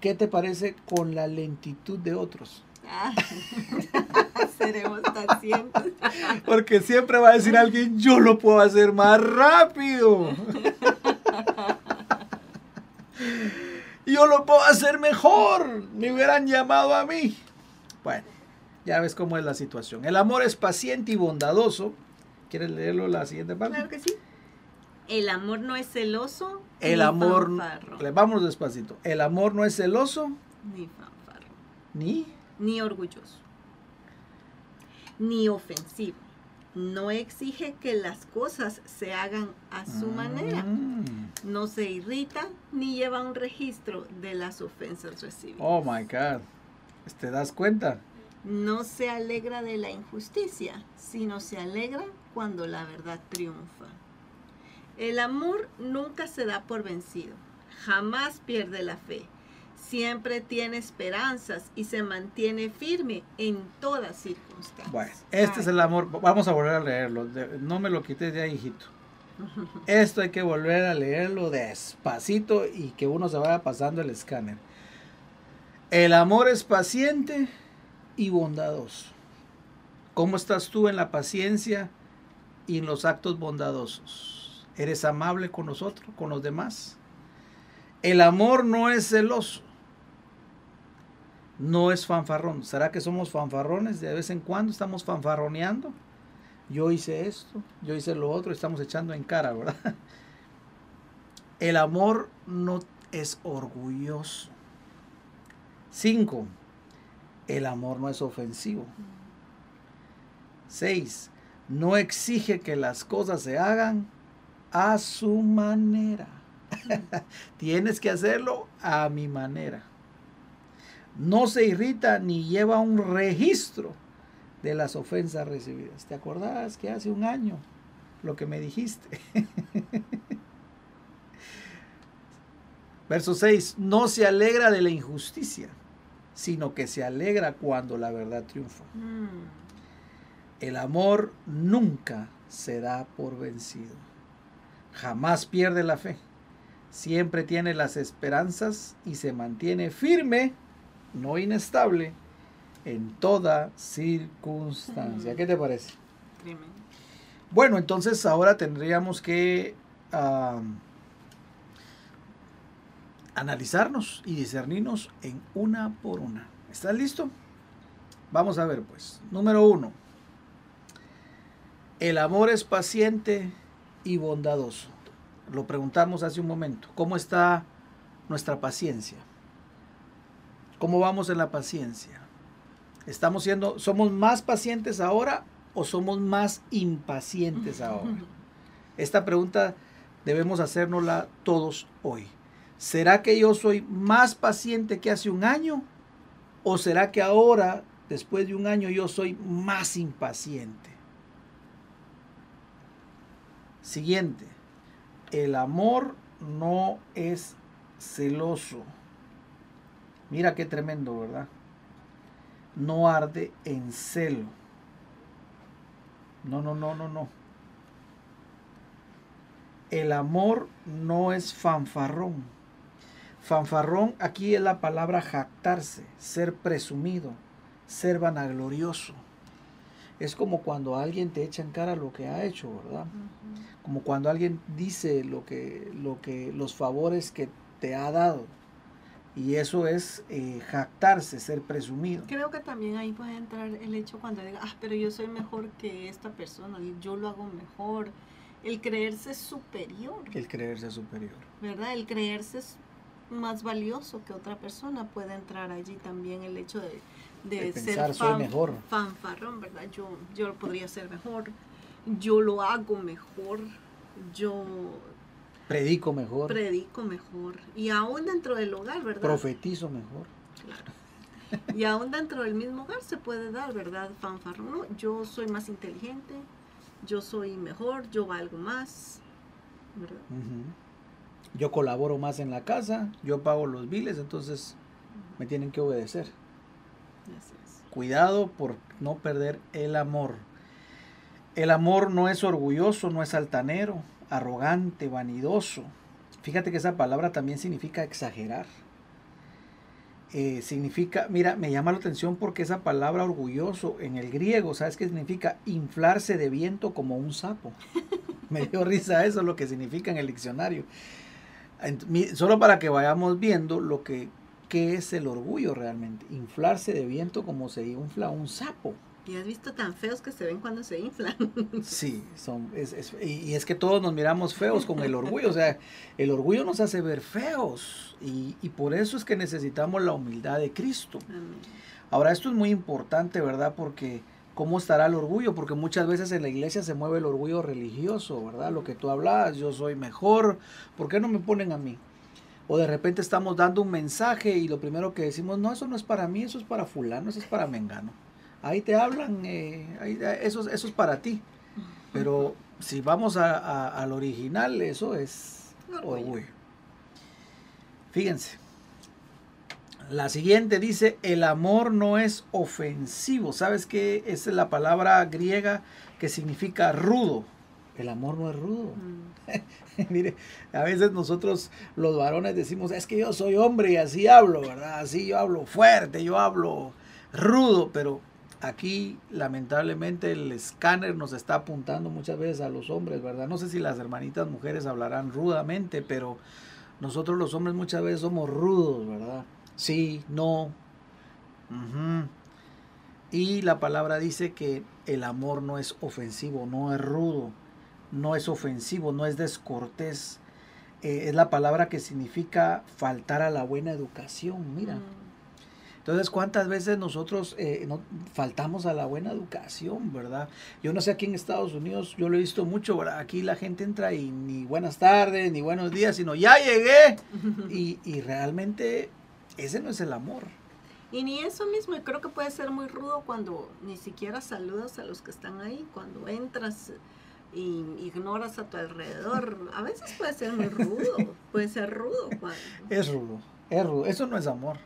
¿qué te parece con la lentitud de otros? Ah, seremos pacientes. Porque siempre va a decir alguien, yo lo puedo hacer más rápido. yo lo puedo hacer mejor. Me hubieran llamado a mí. Bueno, ya ves cómo es la situación. El amor es paciente y bondadoso. ¿Quieres leerlo la siguiente parte? Claro que sí. El amor no es celoso. El amor. Le vamos despacito. El amor no es celoso. Ni fanfarro. Ni. Ni orgulloso. Ni ofensivo. No exige que las cosas se hagan a su manera. Mm. No se irrita ni lleva un registro de las ofensas recibidas. Oh my God. ¿Te das cuenta? No se alegra de la injusticia, sino se alegra cuando la verdad triunfa. El amor nunca se da por vencido, jamás pierde la fe, siempre tiene esperanzas y se mantiene firme en todas circunstancias. Bueno, este es el amor, vamos a volver a leerlo, no me lo quites ya, hijito. Esto hay que volver a leerlo despacito y que uno se vaya pasando el escáner. El amor es paciente y bondadoso. ¿Cómo estás tú en la paciencia y en los actos bondadosos? ¿Eres amable con nosotros, con los demás? El amor no es celoso. No es fanfarrón. ¿Será que somos fanfarrones? De vez en cuando estamos fanfarroneando. Yo hice esto, yo hice lo otro, estamos echando en cara, ¿verdad? El amor no es orgulloso. Cinco, el amor no es ofensivo. Seis, no exige que las cosas se hagan a su manera. Tienes que hacerlo a mi manera. No se irrita ni lleva un registro de las ofensas recibidas. ¿Te acordás que hace un año lo que me dijiste? Verso 6, no se alegra de la injusticia, sino que se alegra cuando la verdad triunfa. Mm. El amor nunca se da por vencido jamás pierde la fe, siempre tiene las esperanzas y se mantiene firme, no inestable, en toda circunstancia. ¿Qué te parece? Bueno, entonces ahora tendríamos que analizarnos y discernirnos en una por una. ¿Estás listo? Vamos a ver pues. Número uno. El amor es paciente y bondadoso. Lo preguntamos hace un momento. ¿Cómo está nuestra paciencia? ¿Cómo vamos en la paciencia? ¿Estamos siendo, somos más pacientes ahora o somos más impacientes ahora? Esta pregunta debemos hacérnosla todos hoy. ¿Será que yo soy más paciente que hace un año? ¿O será que ahora, después de un año, yo soy más impaciente? Siguiente, el amor no es celoso. Mira qué tremendo, ¿verdad? No arde en celo. No, no, no, no, no. El amor no es fanfarrón. Fanfarrón aquí es la palabra jactarse, ser presumido, ser vanaglorioso. Es como cuando alguien te echa en cara lo que ha hecho, ¿verdad? Como cuando alguien dice lo que, lo que, los favores que te ha dado. Y eso es eh, jactarse, ser presumido. Creo que también ahí puede entrar el hecho cuando diga, ah, pero yo soy mejor que esta persona, yo lo hago mejor. El creerse superior. El creerse superior. ¿Verdad? El creerse más valioso que otra persona puede entrar allí también el hecho de, de, ser mejor. fanfarrón, ¿verdad? Yo, yo podría ser mejor, yo lo hago mejor, yo predico mejor. Predico mejor. Y aún dentro del hogar, ¿verdad? Profetizo mejor. Claro. Y aún dentro del mismo hogar se puede dar, ¿verdad? Fanfarrón. Yo soy más inteligente, yo soy mejor, yo valgo más. ¿verdad? Yo colaboro más en la casa, yo pago los biles, entonces me tienen que obedecer. Cuidado por no perder el amor. El amor no es orgulloso, no es altanero, arrogante, vanidoso. Fíjate que esa palabra también significa exagerar. eh, significa, mira, me llama la atención porque esa palabra orgulloso en el griego, ¿sabes qué significa? Inflarse de viento como un sapo. me dio risa eso, lo que significa en el diccionario. Solo para que vayamos viendo lo que qué es el orgullo realmente. Inflarse de viento como se infla un sapo. ¿Y has visto tan feos que se ven cuando se inflan? Sí, son, y, es que todos nos miramos feos con el orgullo. O sea, el orgullo nos hace ver feos. Y, por eso es que necesitamos la humildad de Cristo. Ahora, esto es muy importante, ¿verdad? Porque ¿cómo estará el orgullo? Porque muchas veces en la iglesia se mueve el orgullo religioso, ¿verdad? Lo que tú hablas, yo soy mejor. ¿Por qué no me ponen a mí? O de repente estamos dando un mensaje y lo primero que decimos, no, eso no es para mí, eso es para fulano, eso es para mengano. Ahí te hablan, eh, eso, eso es para ti. Pero si vamos al original, eso es orgullo. Fíjense. La siguiente dice, el amor no es ofensivo. ¿Sabes qué? es la palabra griega que significa rudo. El amor no es rudo. Mm. Mire, a veces nosotros los varones decimos, es que yo soy hombre y así hablo, ¿verdad? Así yo hablo fuerte, yo hablo rudo, pero aquí lamentablemente el escáner nos está apuntando muchas veces a los hombres, ¿verdad? No sé si las hermanitas mujeres hablarán rudamente, pero nosotros los hombres muchas veces somos rudos, ¿verdad? Sí, no. Y la palabra dice que el amor no es ofensivo, no es rudo no es ofensivo, no es descortés. Eh, es la palabra que significa faltar a la buena educación, mira. Mm. Entonces, ¿cuántas veces nosotros eh, no, faltamos a la buena educación, verdad? Yo no sé aquí en Estados Unidos, yo lo he visto mucho, ¿verdad? Aquí la gente entra y ni buenas tardes, ni buenos días, sino ya llegué. y, y realmente ese no es el amor. Y ni eso mismo, y creo que puede ser muy rudo cuando ni siquiera saludas a los que están ahí, cuando entras y ignoras a tu alrededor. A veces puede ser muy rudo, puede ser rudo. Es rudo, es rudo. Eso no es amor.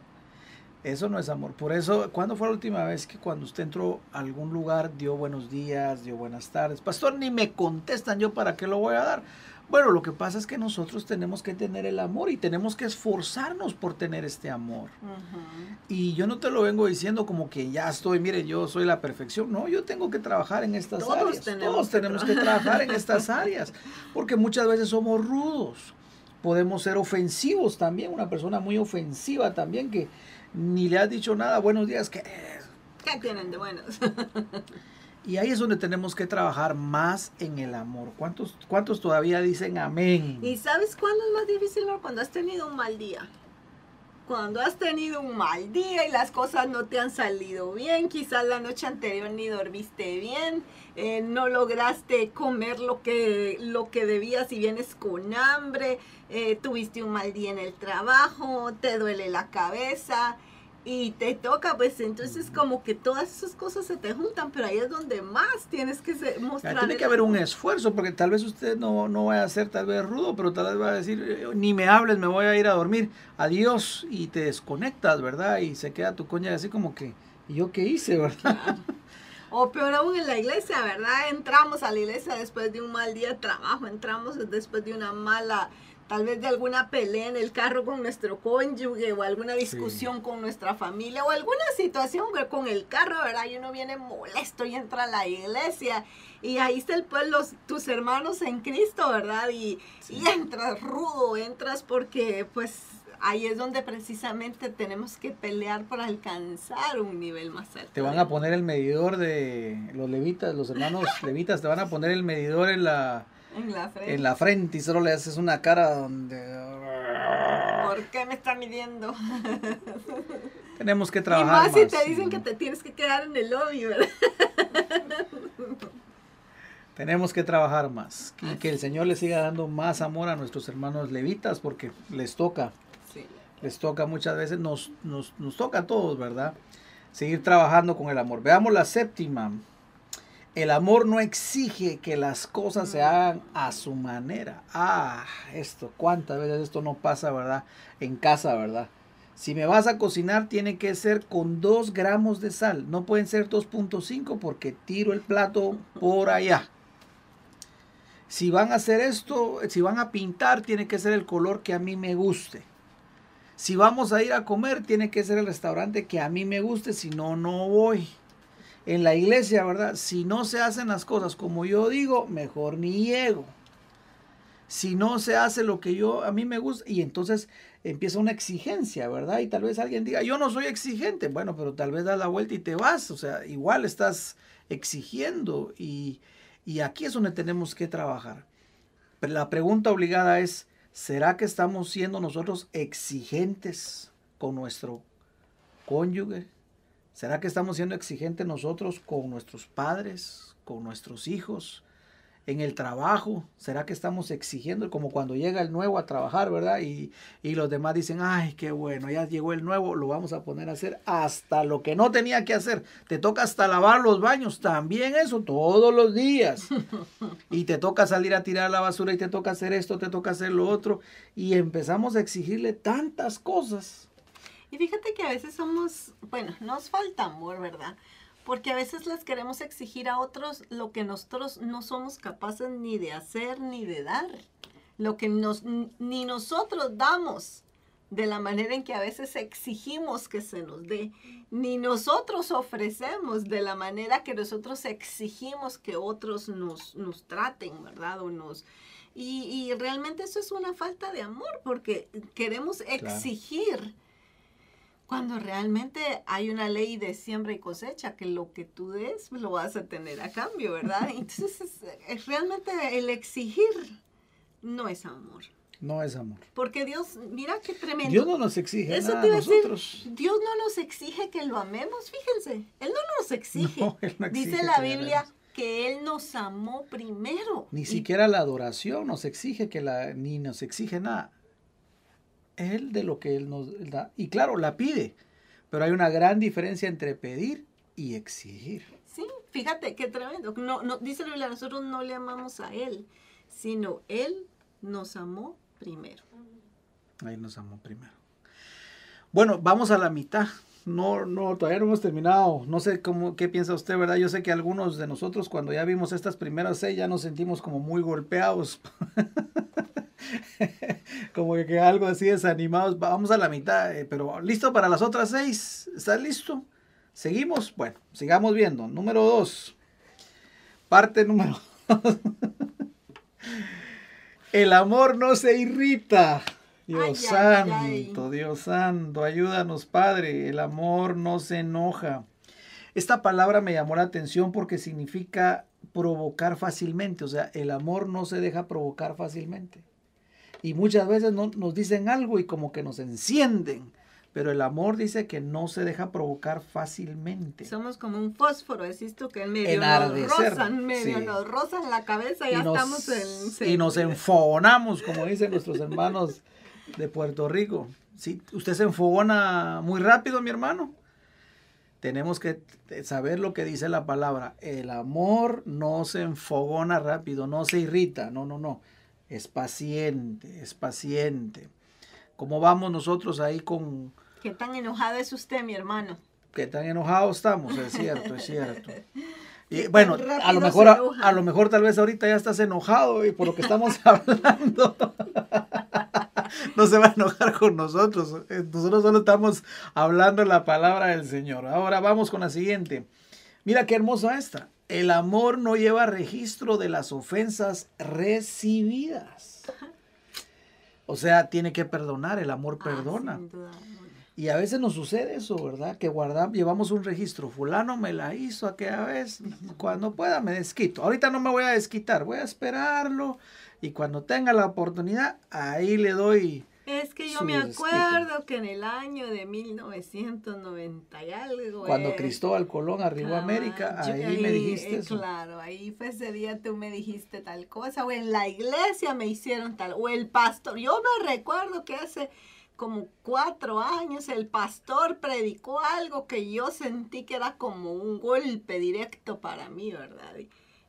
Eso no es amor. Por eso, ¿cuándo fue la última vez que cuando usted entró a algún lugar dio buenos días, dio buenas tardes? Pastor, ni me contestan yo para qué lo voy a dar. Bueno, lo que pasa es que nosotros tenemos que tener el amor y tenemos que esforzarnos por tener este amor. Y yo no te lo vengo diciendo como que ya estoy, mire, yo soy la perfección. No, yo tengo que trabajar en estas áreas. Todos tenemos que trabajar en estas áreas. Porque muchas veces somos rudos. Podemos ser ofensivos también. Una persona muy ofensiva también que ni le has dicho nada. Buenos días. ¿Qué, ¿Qué tienen de buenos? Y ahí es donde tenemos que trabajar más en el amor. ¿Cuántos, cuántos todavía dicen amén? ¿Y sabes cuándo es más difícil? Cuando has tenido un mal día. Cuando has tenido un mal día y las cosas no te han salido bien, quizás la noche anterior ni dormiste bien, eh, no lograste comer lo que, lo que debías y vienes con hambre, eh, tuviste un mal día en el trabajo, te duele la cabeza, y te toca, pues entonces como que todas esas cosas se te juntan, pero ahí es donde más tienes que mostrar. tiene que haber un esfuerzo, porque tal vez usted no, no vaya a ser tal vez rudo, pero tal vez va a decir, eh, ni me hables, me voy a ir a dormir, adiós, y te desconectas, ¿verdad? Y se queda tu coña así como que, ¿y yo qué hice, verdad? O peor aún en la iglesia, ¿verdad? Entramos a la iglesia después de un mal día de trabajo, entramos después de una mala tal vez de alguna pelea en el carro con nuestro cónyuge o alguna discusión con nuestra familia o alguna situación con el carro, ¿verdad? Y uno viene molesto y entra a la iglesia y ahí está el pueblo, tus hermanos en Cristo, ¿verdad? Y, y entras rudo, entras porque pues ahí es donde precisamente tenemos que pelear para alcanzar un nivel más alto. Te van a poner el medidor de los levitas, los hermanos levitas, te van a poner el medidor en la en la frente. En la frente y solo le haces una cara donde... ¿Por qué me está midiendo? Tenemos que trabajar. Y más, si te dicen que te tienes que quedar en el lobby, ¿verdad? Tenemos que trabajar más. Y que el Señor le siga dando más amor a nuestros hermanos levitas porque les toca. Les toca muchas veces, nos, nos, nos toca a todos, ¿verdad? Seguir trabajando con el amor. Veamos la séptima. El amor no exige que las cosas se hagan a su manera. Ah, esto, cuántas veces esto no pasa, ¿verdad? En casa, ¿verdad? Si me vas a cocinar, tiene que ser con 2 gramos de sal. No pueden ser 2.5 porque tiro el plato por allá. Si van a hacer esto, si van a pintar, tiene que ser el color que a mí me guste. Si vamos a ir a comer, tiene que ser el restaurante que a mí me guste, si no, no voy. En la iglesia, ¿verdad? Si no se hacen las cosas como yo digo, mejor ni llego. Si no se hace lo que yo a mí me gusta, y entonces empieza una exigencia, ¿verdad? Y tal vez alguien diga, yo no soy exigente. Bueno, pero tal vez das la vuelta y te vas. O sea, igual estás exigiendo y, y aquí es donde tenemos que trabajar. Pero la pregunta obligada es, ¿será que estamos siendo nosotros exigentes con nuestro cónyuge? ¿Será que estamos siendo exigentes nosotros con nuestros padres, con nuestros hijos? En el trabajo? ¿Será que estamos exigiendo como cuando llega el nuevo a trabajar, verdad? Y, los demás dicen, ay, qué bueno, ya llegó el nuevo, lo vamos a poner a hacer hasta lo que no tenía que hacer. Te toca hasta lavar los baños, también eso, todos los días. Y te toca salir a tirar la basura y te toca hacer esto, te toca hacer lo otro. Y empezamos a exigirle tantas cosas. Y fíjate que a veces somos, bueno, nos falta amor, ¿verdad? Porque a veces les queremos exigir a otros lo que nosotros no somos capaces ni de hacer ni de dar, lo que nos, ni nosotros damos de la manera en que a veces exigimos que se nos dé, ni nosotros ofrecemos de la manera que nosotros exigimos que otros nos, nos traten, ¿verdad? O nos, y, y, realmente eso es una falta de amor, porque queremos exigir cuando realmente hay una ley de siembra y cosecha, que lo que tú des lo vas a tener a cambio, ¿verdad? Entonces, es, realmente el exigir no es amor. No es amor. Porque Dios, mira qué tremendo. Dios no nos exige Eso nada a nosotros. Dios no nos exige que lo amemos, fíjense. Él no nos exige. Dice la Biblia que Él nos amó primero. Ni siquiera la adoración nos exige que la, ni nos exige nada él de lo que Él nos da. Y claro, la pide, pero hay una gran diferencia entre pedir y exigir. Sí, fíjate qué tremendo. No, no, dice la nosotros no le amamos a Él, sino Él nos amó primero. Él nos amó primero. Bueno, vamos a la mitad. No, no, todavía no hemos terminado. No sé cómo, qué piensa usted, ¿verdad? Yo sé que algunos de nosotros cuando ya vimos estas primeras seis ya nos sentimos como muy golpeados. como que algo así desanimados. Vamos a la mitad, eh, pero listo para las otras seis. ¿Estás listo? ¿Seguimos? Bueno, sigamos viendo. Número dos. Parte número dos. El amor no se irrita. Dios santo, Dios santo, ayúdanos, Padre. El amor no se enoja. Esta palabra me llamó la atención porque significa provocar fácilmente. O sea, el amor no se deja provocar fácilmente. Y muchas veces no, nos dicen algo y como que nos encienden. Pero el amor dice que no se deja provocar fácilmente. Somos como un fósforo, decís tú que en medio nos rozan, medio nos rozan la cabeza y ya estamos en... Y nos enfogonamos, como dicen nuestros hermanos de Puerto Rico. ¿Sí? ¿Usted se enfogona muy rápido, mi hermano? Tenemos que saber lo que dice la palabra. El amor no se enfogona rápido, no se irrita, no, no, no es paciente, es paciente. ¿Cómo vamos nosotros ahí con... ¿Qué tan enojado es usted, mi hermano? ¿Qué tan enojado estamos? Es cierto, es cierto. Y bueno, a lo mejor a, lo mejor tal vez ahorita ya estás enojado y por lo que estamos hablando. no se va a enojar con nosotros. Eh, nosotros solo estamos hablando la palabra del Señor. Ahora vamos con la siguiente. Mira qué hermosa esta. El amor no lleva registro de las ofensas recibidas. O sea, tiene que perdonar, el amor ah, perdona. y a veces nos sucede eso, ¿verdad? Que guardamos, llevamos un registro. Fulano me la hizo aquella vez. Cuando pueda me desquito. Ahorita no me voy a desquitar, voy a esperarlo. Y cuando tenga la oportunidad, ahí le doy es que yo me acuerdo que en el año de 1990 y algo. Cuando eh, Cristóbal Colón arribó a América, ahí, me dijiste eh, eso. Claro, ahí fue ese día tú me dijiste tal cosa, o en la iglesia me hicieron tal, o el pastor. Yo me recuerdo que hace como cuatro años el pastor predicó algo que yo sentí que era como un golpe directo para mí, ¿verdad?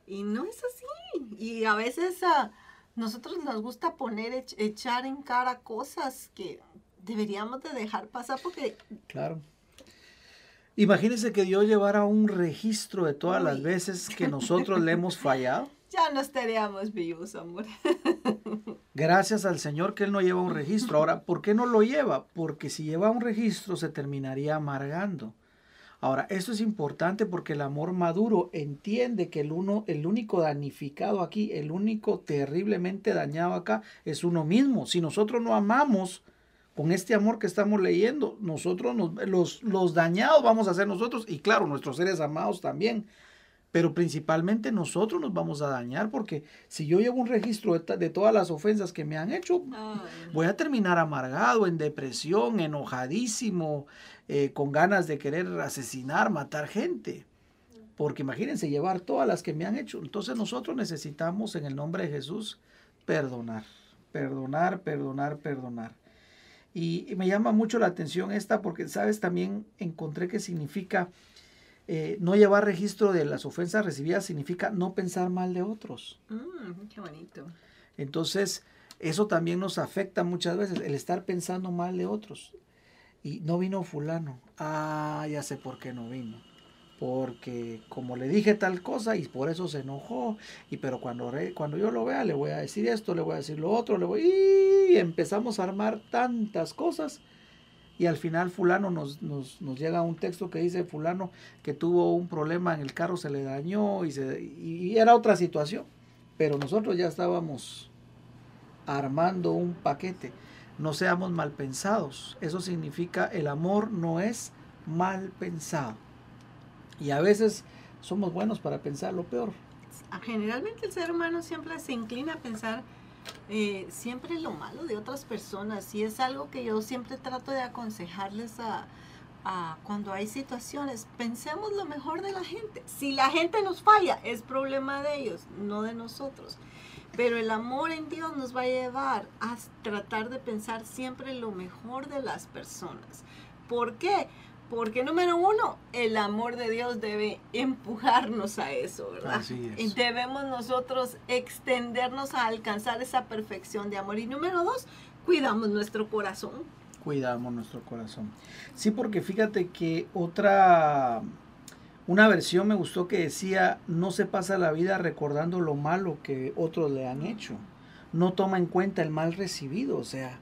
Y, no es así. Y a veces... Uh, nosotros nos gusta poner, echar en cara cosas que deberíamos de dejar pasar porque... Claro. Imagínense que Dios llevara un registro de todas las veces que nosotros le hemos fallado. Ya no estaríamos vivos, amor. Gracias al Señor que Él no lleva un registro. Ahora, ¿por qué no lo lleva? Porque si lleva un registro se terminaría amargando. Ahora, esto es importante porque el amor maduro entiende que el, uno, el único danificado aquí, el único terriblemente dañado acá es uno mismo. Si nosotros no amamos con este amor que estamos leyendo, nosotros los, los dañados vamos a ser nosotros y claro, nuestros seres amados también pero principalmente nosotros nos vamos a dañar porque si yo llevo un registro de, todas las ofensas que me han hecho, voy a terminar amargado, en depresión, enojadísimo, eh, con ganas de querer asesinar, matar gente. Porque imagínense llevar todas las que me han hecho. Entonces nosotros necesitamos en el nombre de Jesús perdonar, perdonar, perdonar, perdonar. Y, y me llama mucho la atención esta porque, sabes, también encontré que significa eh, no llevar registro de las ofensas recibidas significa no pensar mal de otros. Mm, qué bonito. Entonces, eso también nos afecta muchas veces, el estar pensando mal de otros. Y no vino fulano. Ah, ya sé por qué no vino. Porque como le dije tal cosa y por eso se enojó. Y pero cuando, cuando yo lo vea le voy a decir esto, le voy a decir lo otro, le voy... Y empezamos a armar tantas cosas y al final fulano nos, nos, nos, llega un texto que dice fulano que tuvo un problema en el carro, se le dañó y, se, y era otra situación. Pero nosotros ya estábamos armando un paquete. No seamos mal pensados. Eso significa el amor no es mal pensado. Y a veces somos buenos para pensar lo peor. Generalmente el ser humano siempre se inclina a pensar eh, siempre lo malo de otras personas y es algo que yo siempre trato de aconsejarles a, cuando hay situaciones, pensemos lo mejor de la gente. Si la gente nos falla, es problema de ellos, no de nosotros. Pero el amor en Dios nos va a llevar a tratar de pensar siempre lo mejor de las personas. ¿Por qué? Porque número uno, el amor de Dios debe empujarnos a eso, ¿verdad? Así es. Debemos nosotros extendernos a alcanzar esa perfección de amor. Y número dos, cuidamos nuestro corazón. Cuidamos nuestro corazón. Sí, porque fíjate que otra, una versión me gustó que decía, no se pasa la vida recordando lo malo que otros le han hecho. No toma en cuenta el mal recibido. O sea,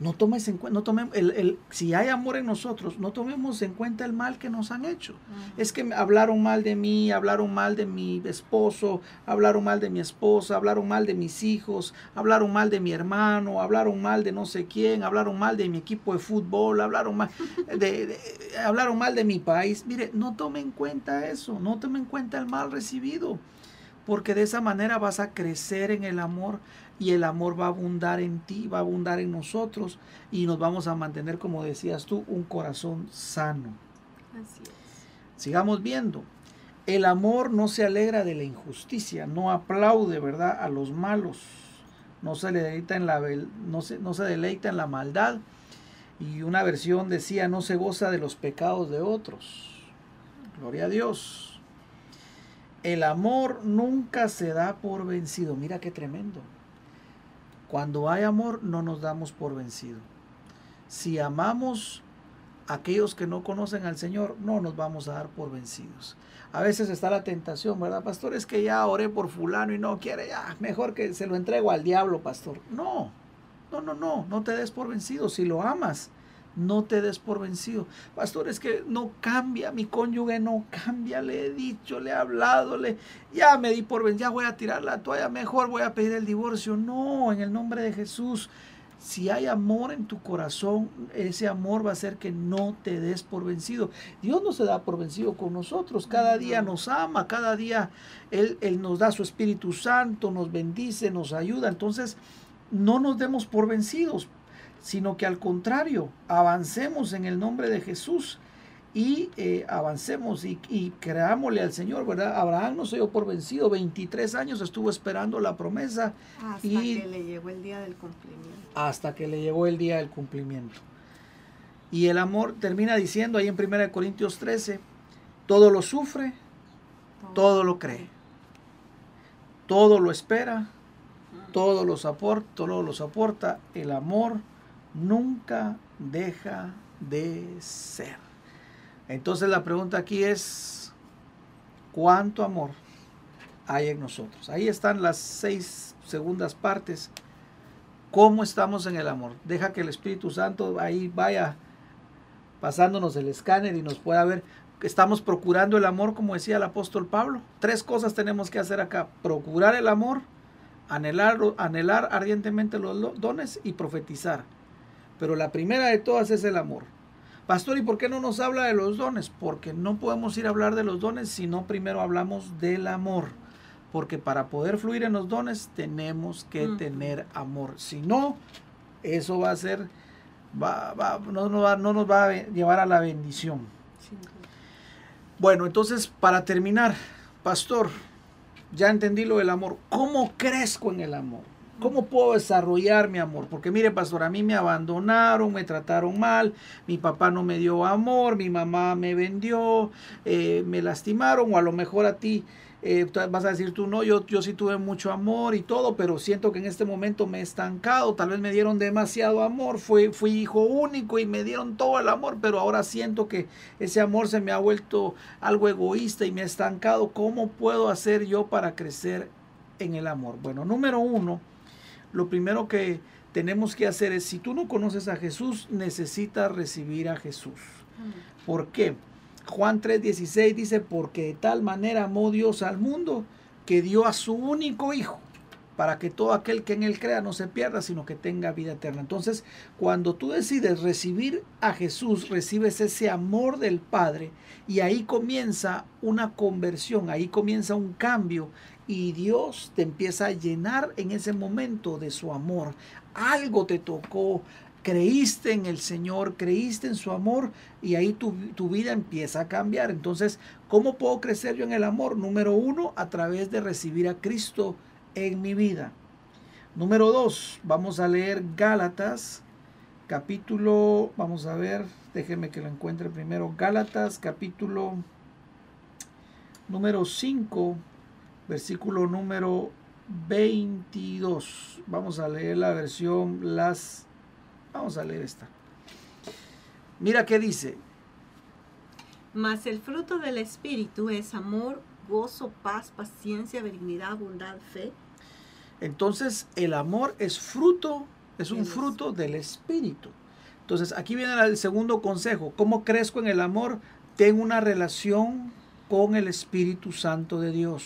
no tomes en cuenta, no tomemos, el, si hay amor en nosotros, no tomemos en cuenta el mal que nos han hecho. Es que hablaron mal de mí, hablaron mal de mi esposo, hablaron mal de mi esposa, hablaron mal de mis hijos, hablaron mal de mi hermano, hablaron mal de no sé quién, hablaron mal de mi equipo de fútbol, hablaron mal de, hablaron mal de mi país. Mire, no tome en cuenta eso, no tome en cuenta el mal recibido, porque de esa manera vas a crecer en el amor y el amor va a abundar en ti, va a abundar en nosotros y nos vamos a mantener, como decías tú, un corazón sano. Así es. Sigamos viendo. El amor no se alegra de la injusticia, no aplaude, ¿verdad?, a los malos. No se deleita en la no se, no se deleita en la maldad. Y una versión decía, no se goza de los pecados de otros. Gloria a Dios. El amor nunca se da por vencido. Mira qué tremendo. Cuando hay amor no nos damos por vencido. Si amamos a aquellos que no conocen al Señor, no nos vamos a dar por vencidos. A veces está la tentación, ¿verdad, pastor? Es que ya oré por fulano y no quiere, ya, mejor que se lo entrego al diablo, pastor. No, no, no, no, no te des por vencido. Si lo amas, no te des por vencido. Pastor, es que no cambia, mi cónyuge no cambia, le he dicho, le he hablado, le, ya me di por vencido, ya voy a tirar la toalla, mejor voy a pedir el divorcio. No, en el nombre de Jesús. Si hay amor en tu corazón, ese amor va a hacer que no te des por vencido. Dios no se da por vencido con nosotros. Cada día nos ama, cada día Él, Él nos da su Espíritu Santo, nos bendice, nos ayuda. Entonces, no nos demos por vencidos sino que al contrario, avancemos en el nombre de Jesús y eh, avancemos y, creámosle al Señor, ¿verdad? Abraham no se dio por vencido, 23 años estuvo esperando la promesa. Hasta que le llegó el día del cumplimiento. Hasta que le llegó el día del cumplimiento. Y el amor termina diciendo ahí en 1 Corintios 13, todo lo sufre, todo, lo cree, todo lo espera, todo lo soporta, todo lo soporta, el amor nunca deja de ser. Entonces la pregunta aquí es, ¿cuánto amor hay en nosotros? Ahí están las seis segundas partes ¿Cómo estamos en el amor? Deja que el Espíritu Santo ahí vaya pasándonos el escáner y nos pueda ver. Estamos procurando el amor, como decía el apóstol Pablo. Tres cosas tenemos que hacer acá. Procurar el amor, anhelar, anhelar ardientemente los dones y profetizar. Pero la primera de todas es el amor. Pastor, ¿y por qué no nos habla de los dones? Porque no podemos ir a hablar de los dones si no primero hablamos del amor. Porque para poder fluir en los dones tenemos que tener amor. Si no, eso va a ser, va, no, no, va, no, nos va a llevar a la bendición. Bueno, entonces para terminar, pastor, ya entendí lo del amor. ¿Cómo crezco en el amor? ¿Cómo puedo desarrollar mi amor? Porque mire, pastor, a mí me abandonaron, me trataron mal, mi papá no me dio amor, mi mamá me vendió, eh, me lastimaron, o a lo mejor a ti eh, vas a decir tú, no, yo, yo sí tuve mucho amor y todo, pero siento que en este momento me he estancado, tal vez me dieron demasiado amor, fui, fui hijo único y me dieron todo el amor, pero ahora siento que ese amor se me ha vuelto algo egoísta y me ha estancado. ¿Cómo puedo hacer yo para crecer en el amor? Bueno, número uno, lo primero que tenemos que hacer es, si tú no conoces a Jesús, necesitas recibir a Jesús. ¿Por qué? Juan 3:16 dice, porque de tal manera amó Dios al mundo que dio a su único Hijo, para que todo aquel que en Él crea no se pierda, sino que tenga vida eterna. Entonces, cuando tú decides recibir a Jesús, recibes ese amor del Padre y ahí comienza una conversión, ahí comienza un cambio y Dios te empieza a llenar en ese momento de su amor. Algo te tocó, creíste en el Señor, creíste en su amor y ahí tu, tu, vida empieza a cambiar. Entonces, ¿cómo puedo crecer yo en el amor? Número uno, a través de recibir a Cristo en mi vida. Número dos, vamos a leer Gálatas, capítulo, vamos a ver, déjeme que lo encuentre primero, Gálatas, capítulo número 5 versículo número 22. Vamos a leer la versión las... Vamos a leer esta. Mira qué dice. Mas el fruto del Espíritu es amor, gozo, paz, paciencia, benignidad, bondad, fe. Entonces el amor es fruto, es un fruto del Espíritu. Entonces aquí viene el segundo consejo. ¿Cómo crezco en el amor? Tengo una relación con el Espíritu Santo de Dios.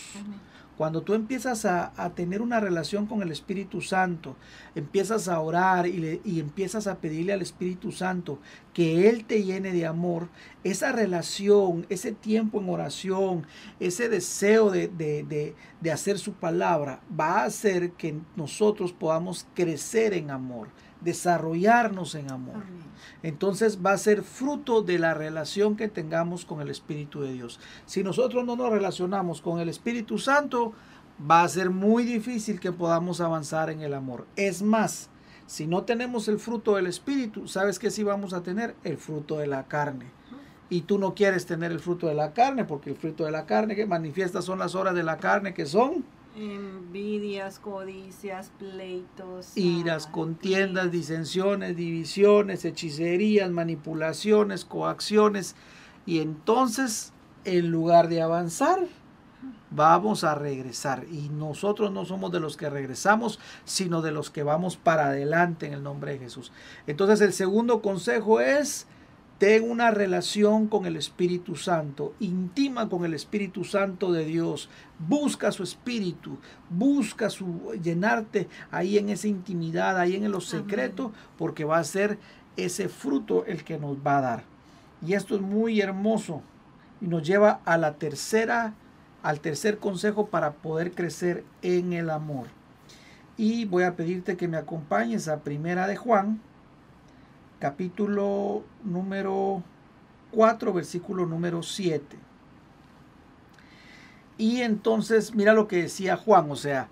Cuando tú empiezas a, tener una relación con el Espíritu Santo, empiezas a orar y, y, empiezas a pedirle al Espíritu Santo que Él te llene de amor, esa relación, ese tiempo en oración, ese deseo de, de, de hacer su palabra, va a hacer que nosotros podamos crecer en amor desarrollarnos en amor. Entonces va a ser fruto de la relación que tengamos con el Espíritu de Dios. Si nosotros no nos relacionamos con el Espíritu Santo, va a ser muy difícil que podamos avanzar en el amor. Es más, si no tenemos el fruto del Espíritu, ¿sabes qué sí vamos a tener? El fruto de la carne. Y tú no quieres tener el fruto de la carne, porque el fruto de la carne que manifiesta son las horas de la carne que son Envidias, codicias, pleitos. Iras, contiendas, disensiones, divisiones, hechicerías, manipulaciones, coacciones. Y entonces, en lugar de avanzar, vamos a regresar. Y nosotros no somos de los que regresamos, sino de los que vamos para adelante en el nombre de Jesús. Entonces, el segundo consejo es Ten una relación con el Espíritu Santo, intima con el Espíritu Santo de Dios. Busca su Espíritu, busca su llenarte ahí en esa intimidad, ahí en lo secreto, porque va a ser ese fruto el que nos va a dar. Y esto es muy hermoso y nos lleva a la tercera al tercer consejo para poder crecer en el amor. Y voy a pedirte que me acompañes a Primera de Juan, capítulo número 4, versículo número 7. Y entonces, mira lo que decía Juan, o sea,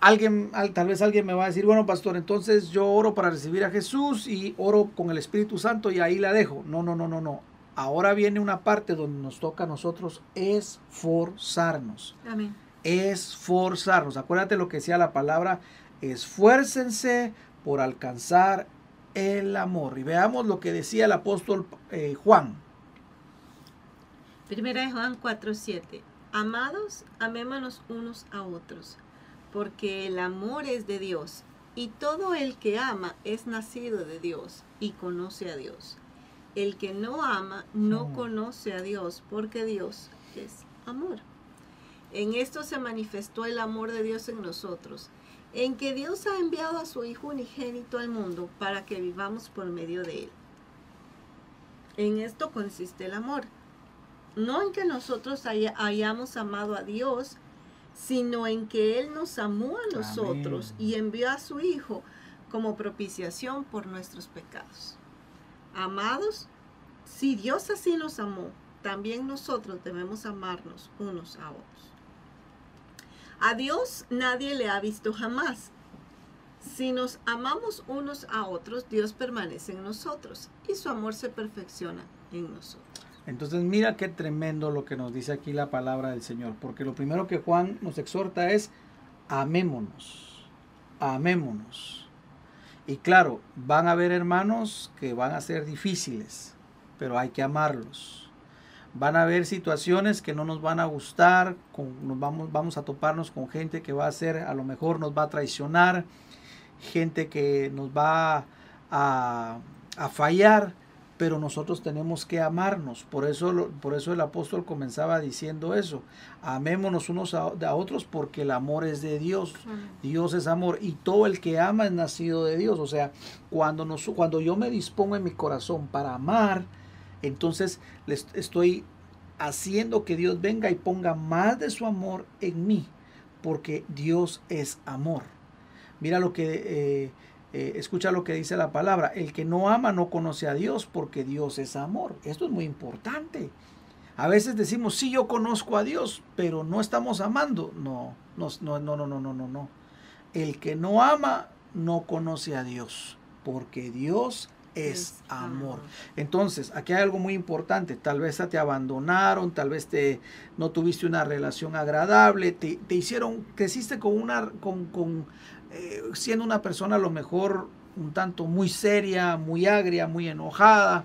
alguien, tal vez alguien me va a decir, bueno, pastor, entonces yo oro para recibir a Jesús y oro con el Espíritu Santo y ahí la dejo. No, no, no, no, no. Ahora viene una parte donde nos toca a nosotros esforzarnos. Amén. Esforzarnos. Acuérdate lo que decía la palabra, esfuércense por alcanzar el amor. Y veamos lo que decía el apóstol eh, Juan. Primera de Juan 4:7. Amados, amémonos unos a otros, porque el amor es de Dios, Y todo el que ama es nacido de Dios y conoce a Dios. El que no ama no mm. conoce a Dios porque Dios es amor. En esto se manifestó el amor de Dios en nosotros, en que Dios ha enviado a su Hijo unigénito al mundo para que vivamos por medio de él. En esto consiste el amor. No en que nosotros hayamos amado a Dios, sino en que Él nos amó a nosotros y envió a su Hijo como propiciación por nuestros pecados. Amados, si Dios así nos amó, también nosotros debemos amarnos unos a otros. A Dios nadie le ha visto jamás. Si nos amamos unos a otros, Dios permanece en nosotros y su amor se perfecciona en nosotros. Entonces mira qué tremendo lo que nos dice aquí la palabra del Señor, porque lo primero que Juan nos exhorta es amémonos, amémonos. Y claro, van a haber hermanos que van a ser difíciles, pero hay que amarlos. Van a haber situaciones que no nos van a gustar, nos vamos, vamos a toparnos con gente que va a ser, a lo mejor nos va a traicionar, gente que nos va a, a fallar, pero nosotros tenemos que amarnos. Por eso, por eso el apóstol comenzaba diciendo eso. Amémonos unos a, otros porque el amor es de Dios. Dios es amor y todo el que ama es nacido de Dios. O sea, cuando, nos, cuando yo me dispongo en mi corazón para amar, entonces les estoy haciendo que Dios venga y ponga más de su amor en mí, porque Dios es amor. Mira lo que... Eh, eh, escucha lo que dice la palabra, el que no ama no conoce a Dios porque Dios es amor. Esto es muy importante. A veces decimos, sí, yo conozco a Dios, pero no estamos amando. No, no, no, no, no, no, no, no. El que no ama no conoce a Dios porque Dios es amor. Entonces, aquí hay algo muy importante. Tal vez te abandonaron, tal vez te no tuviste una relación agradable, te, te hicieron, creciste con una, con, con eh, siendo una persona a lo mejor un tanto muy seria, muy agria, muy enojada.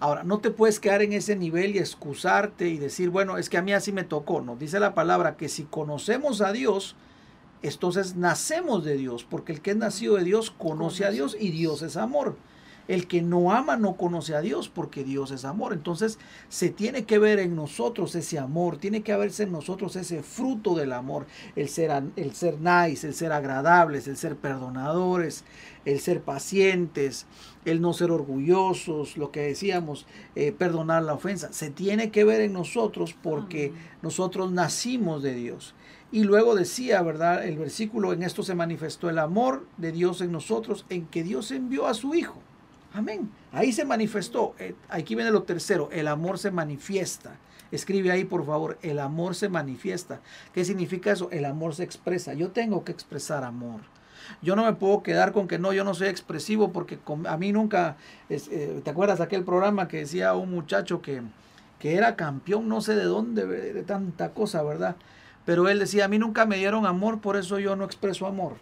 Ahora, no te puedes quedar en ese nivel y excusarte y decir, bueno, es que a mí así me tocó. Nos dice la palabra que si conocemos a Dios, entonces nacemos de Dios, porque el que es nacido de Dios conoce a Dios y Dios es amor. El que no ama no conoce a Dios porque Dios es amor. Entonces se tiene que ver en nosotros ese amor, tiene que haberse en nosotros ese fruto del amor, el ser, el ser nice, el ser agradables, el ser perdonadores, el ser pacientes, el no ser orgullosos, lo que decíamos, eh, perdonar la ofensa. Se tiene que ver en nosotros porque nosotros nacimos de Dios. Y luego decía, ¿verdad? El versículo, en esto se manifestó el amor de Dios en nosotros, en que Dios envió a su Hijo. Amén. Ahí se manifestó. Eh, aquí viene lo tercero. El amor se manifiesta. Escribe ahí, por favor. El amor se manifiesta. ¿Qué significa eso? El amor se expresa. Yo tengo que expresar amor. Yo no me puedo quedar con que no, yo no soy expresivo porque a mí nunca, eh, ¿te acuerdas aquel programa que decía un muchacho que, que era campeón, no sé de dónde, de tanta cosa, ¿verdad? Pero él decía, a mí nunca me dieron amor, por eso yo no expreso amor.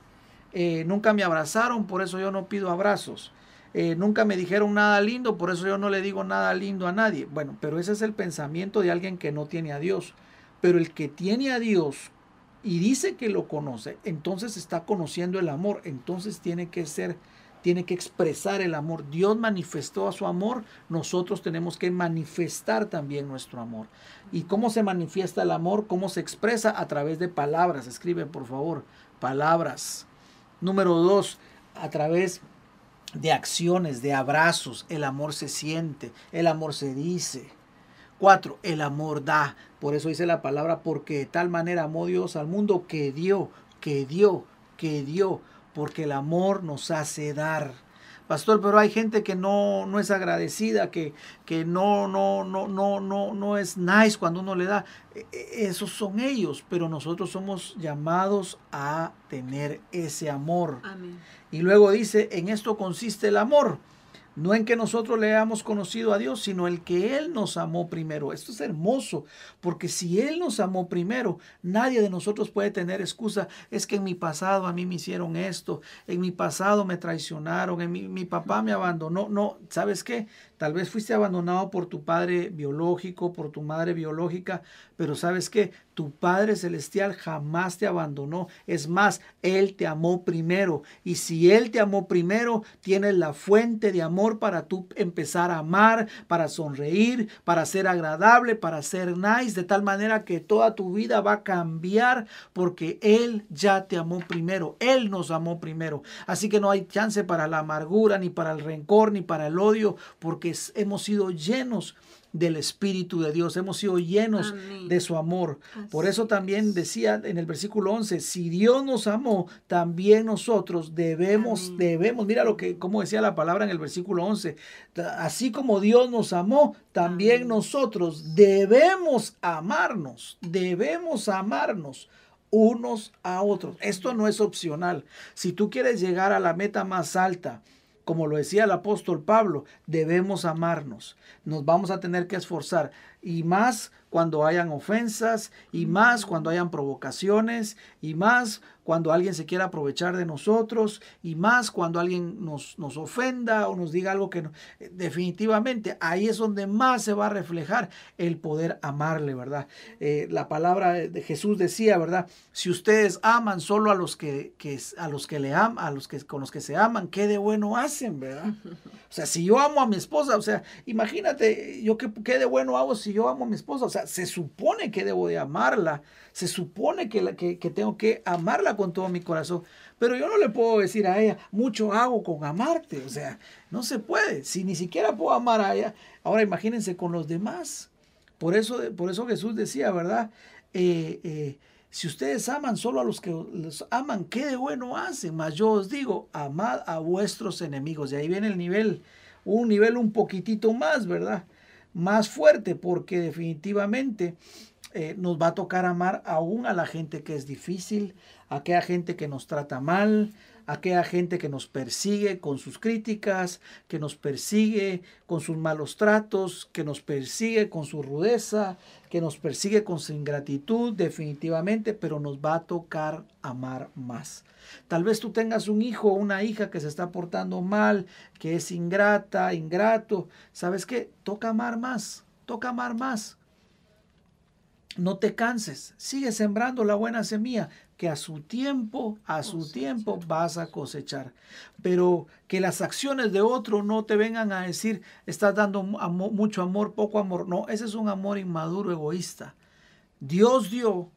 Eh, nunca me abrazaron, por eso yo no pido abrazos. Eh, nunca me dijeron nada lindo, por eso yo no le digo nada lindo a nadie. Bueno, pero ese es el pensamiento de alguien que no tiene a Dios. Pero el que tiene a Dios y dice que lo conoce, entonces está conociendo el amor, entonces tiene que ser, tiene que expresar el amor. Dios manifestó a su amor, nosotros tenemos que manifestar también nuestro amor. ¿Y cómo se manifiesta el amor? ¿Cómo se expresa? A través de palabras. Escribe, por favor, palabras. Número dos, a través de acciones, de abrazos. El amor se siente, el amor se dice. Cuatro, el amor da. Por eso dice la palabra, porque de tal manera amó Dios al mundo que dio, que dio, que dio, porque el amor nos hace dar. Pastor, pero hay gente que no, no es agradecida, que, que no, no, no, no, no, no es nice cuando uno le da. E, e, esos son ellos, pero nosotros somos llamados a tener ese amor. Y luego dice, en esto consiste el amor no en que nosotros le hayamos conocido a Dios, sino el que Él nos amó primero. Esto es hermoso, porque si Él nos amó primero, nadie de nosotros puede tener excusa. Es que en mi pasado a mí me hicieron esto, en mi pasado me traicionaron, en mi, mi papá me abandonó. No, ¿sabes qué? Tal vez fuiste abandonado por tu padre biológico, por tu madre biológica, pero sabes que tu Padre Celestial jamás te abandonó. Es más, Él te amó primero. Y si Él te amó primero, tienes la fuente de amor para tú empezar a amar, para sonreír, para ser agradable, para ser nice, de tal manera que toda tu vida va a cambiar porque Él ya te amó primero. Él nos amó primero. Así que no hay chance para la amargura, ni para el rencor, ni para el odio, porque hemos sido llenos del Espíritu de Dios, hemos sido llenos de su amor. Por eso también decía en el versículo 11, si Dios nos amó, también nosotros debemos, debemos, mira lo que, como decía la palabra en el versículo 11, así como Dios nos amó, también nosotros debemos amarnos, debemos amarnos unos a otros. Esto no es opcional. Si tú quieres llegar a la meta más alta, como lo decía el apóstol Pablo, debemos amarnos. Nos vamos a tener que esforzar. Y más cuando hayan ofensas, y más cuando hayan provocaciones, y más cuando alguien se quiera aprovechar de nosotros, y más cuando alguien nos, nos ofenda o nos diga algo que no. Definitivamente, ahí es donde más se va a reflejar el poder amarle, ¿verdad? Eh, la palabra de Jesús decía, ¿verdad? Si ustedes aman solo a los que, a los que le aman, a los que con los que se aman, ¿qué de bueno hacen, verdad? O sea, si yo amo a mi esposa, o sea, imagínate, yo qué, qué de bueno hago si yo amo a mi esposa, o sea, se supone que debo de amarla, se supone que, que, tengo que amarla con todo mi corazón, pero yo no le puedo decir a ella, mucho hago con amarte, o sea, no se puede, si ni siquiera puedo amar a ella, ahora imagínense con los demás. Por eso, por eso Jesús decía, ¿verdad? Eh, eh, si ustedes aman solo a los que los aman, ¿qué de bueno hacen? Mas yo os digo, amad a vuestros enemigos. Y ahí viene el nivel, un nivel un poquitito más, ¿verdad? Más fuerte, porque definitivamente eh, nos va a tocar amar aún a la gente que es difícil, a aquella gente que nos trata mal, aquella gente que nos persigue con sus críticas, que nos persigue con sus malos tratos, que nos persigue con su rudeza, que nos persigue con su ingratitud, definitivamente, pero nos va a tocar amar más. Tal vez tú tengas un hijo o una hija que se está portando mal, que es ingrata, ingrato. ¿Sabes qué? Toca amar más, toca amar más. No te canses, sigue sembrando la buena semilla, que a su tiempo, a su tiempo vas a cosechar. Pero que las acciones de otro no te vengan a decir, estás dando mucho amor, poco amor. No, ese es un amor inmaduro, egoísta. Dios dio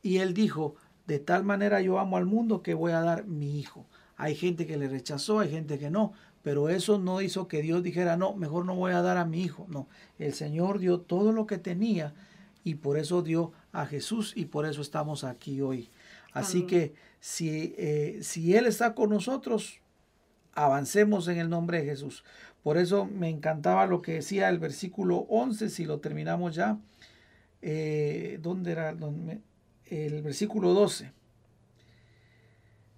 y él dijo, de tal manera yo amo al mundo que voy a dar mi hijo. Hay gente que le rechazó, hay gente que no, pero eso no hizo que Dios dijera, no, mejor no voy a dar a mi hijo. No, el Señor dio todo lo que tenía y por eso dio a Jesús y por eso estamos aquí hoy. Así que si, eh, si Él está con nosotros, avancemos en el nombre de Jesús. Por eso me encantaba lo que decía el versículo 11, si lo terminamos ya. Eh, ¿Dónde era? El versículo 12.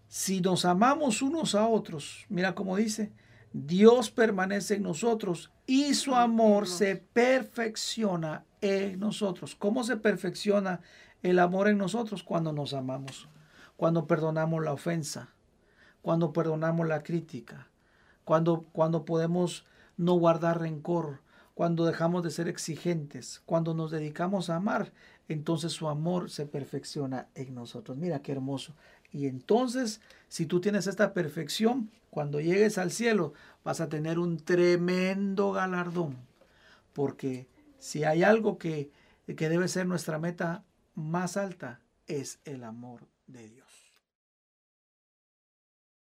Si nos amamos unos a otros, mira cómo dice, Dios permanece en nosotros y su amor se perfecciona en nosotros. ¿Cómo se perfecciona el amor en nosotros? Cuando nos amamos, cuando perdonamos la ofensa, cuando perdonamos la crítica, cuando, cuando podemos no guardar rencor, cuando dejamos de ser exigentes, cuando nos dedicamos a amar, entonces su amor se perfecciona en nosotros. Mira qué hermoso. Y entonces, si tú tienes esta perfección, cuando llegues al cielo, vas a tener un tremendo galardón, porque si hay algo que, que debe ser nuestra meta más alta, es el amor de Dios.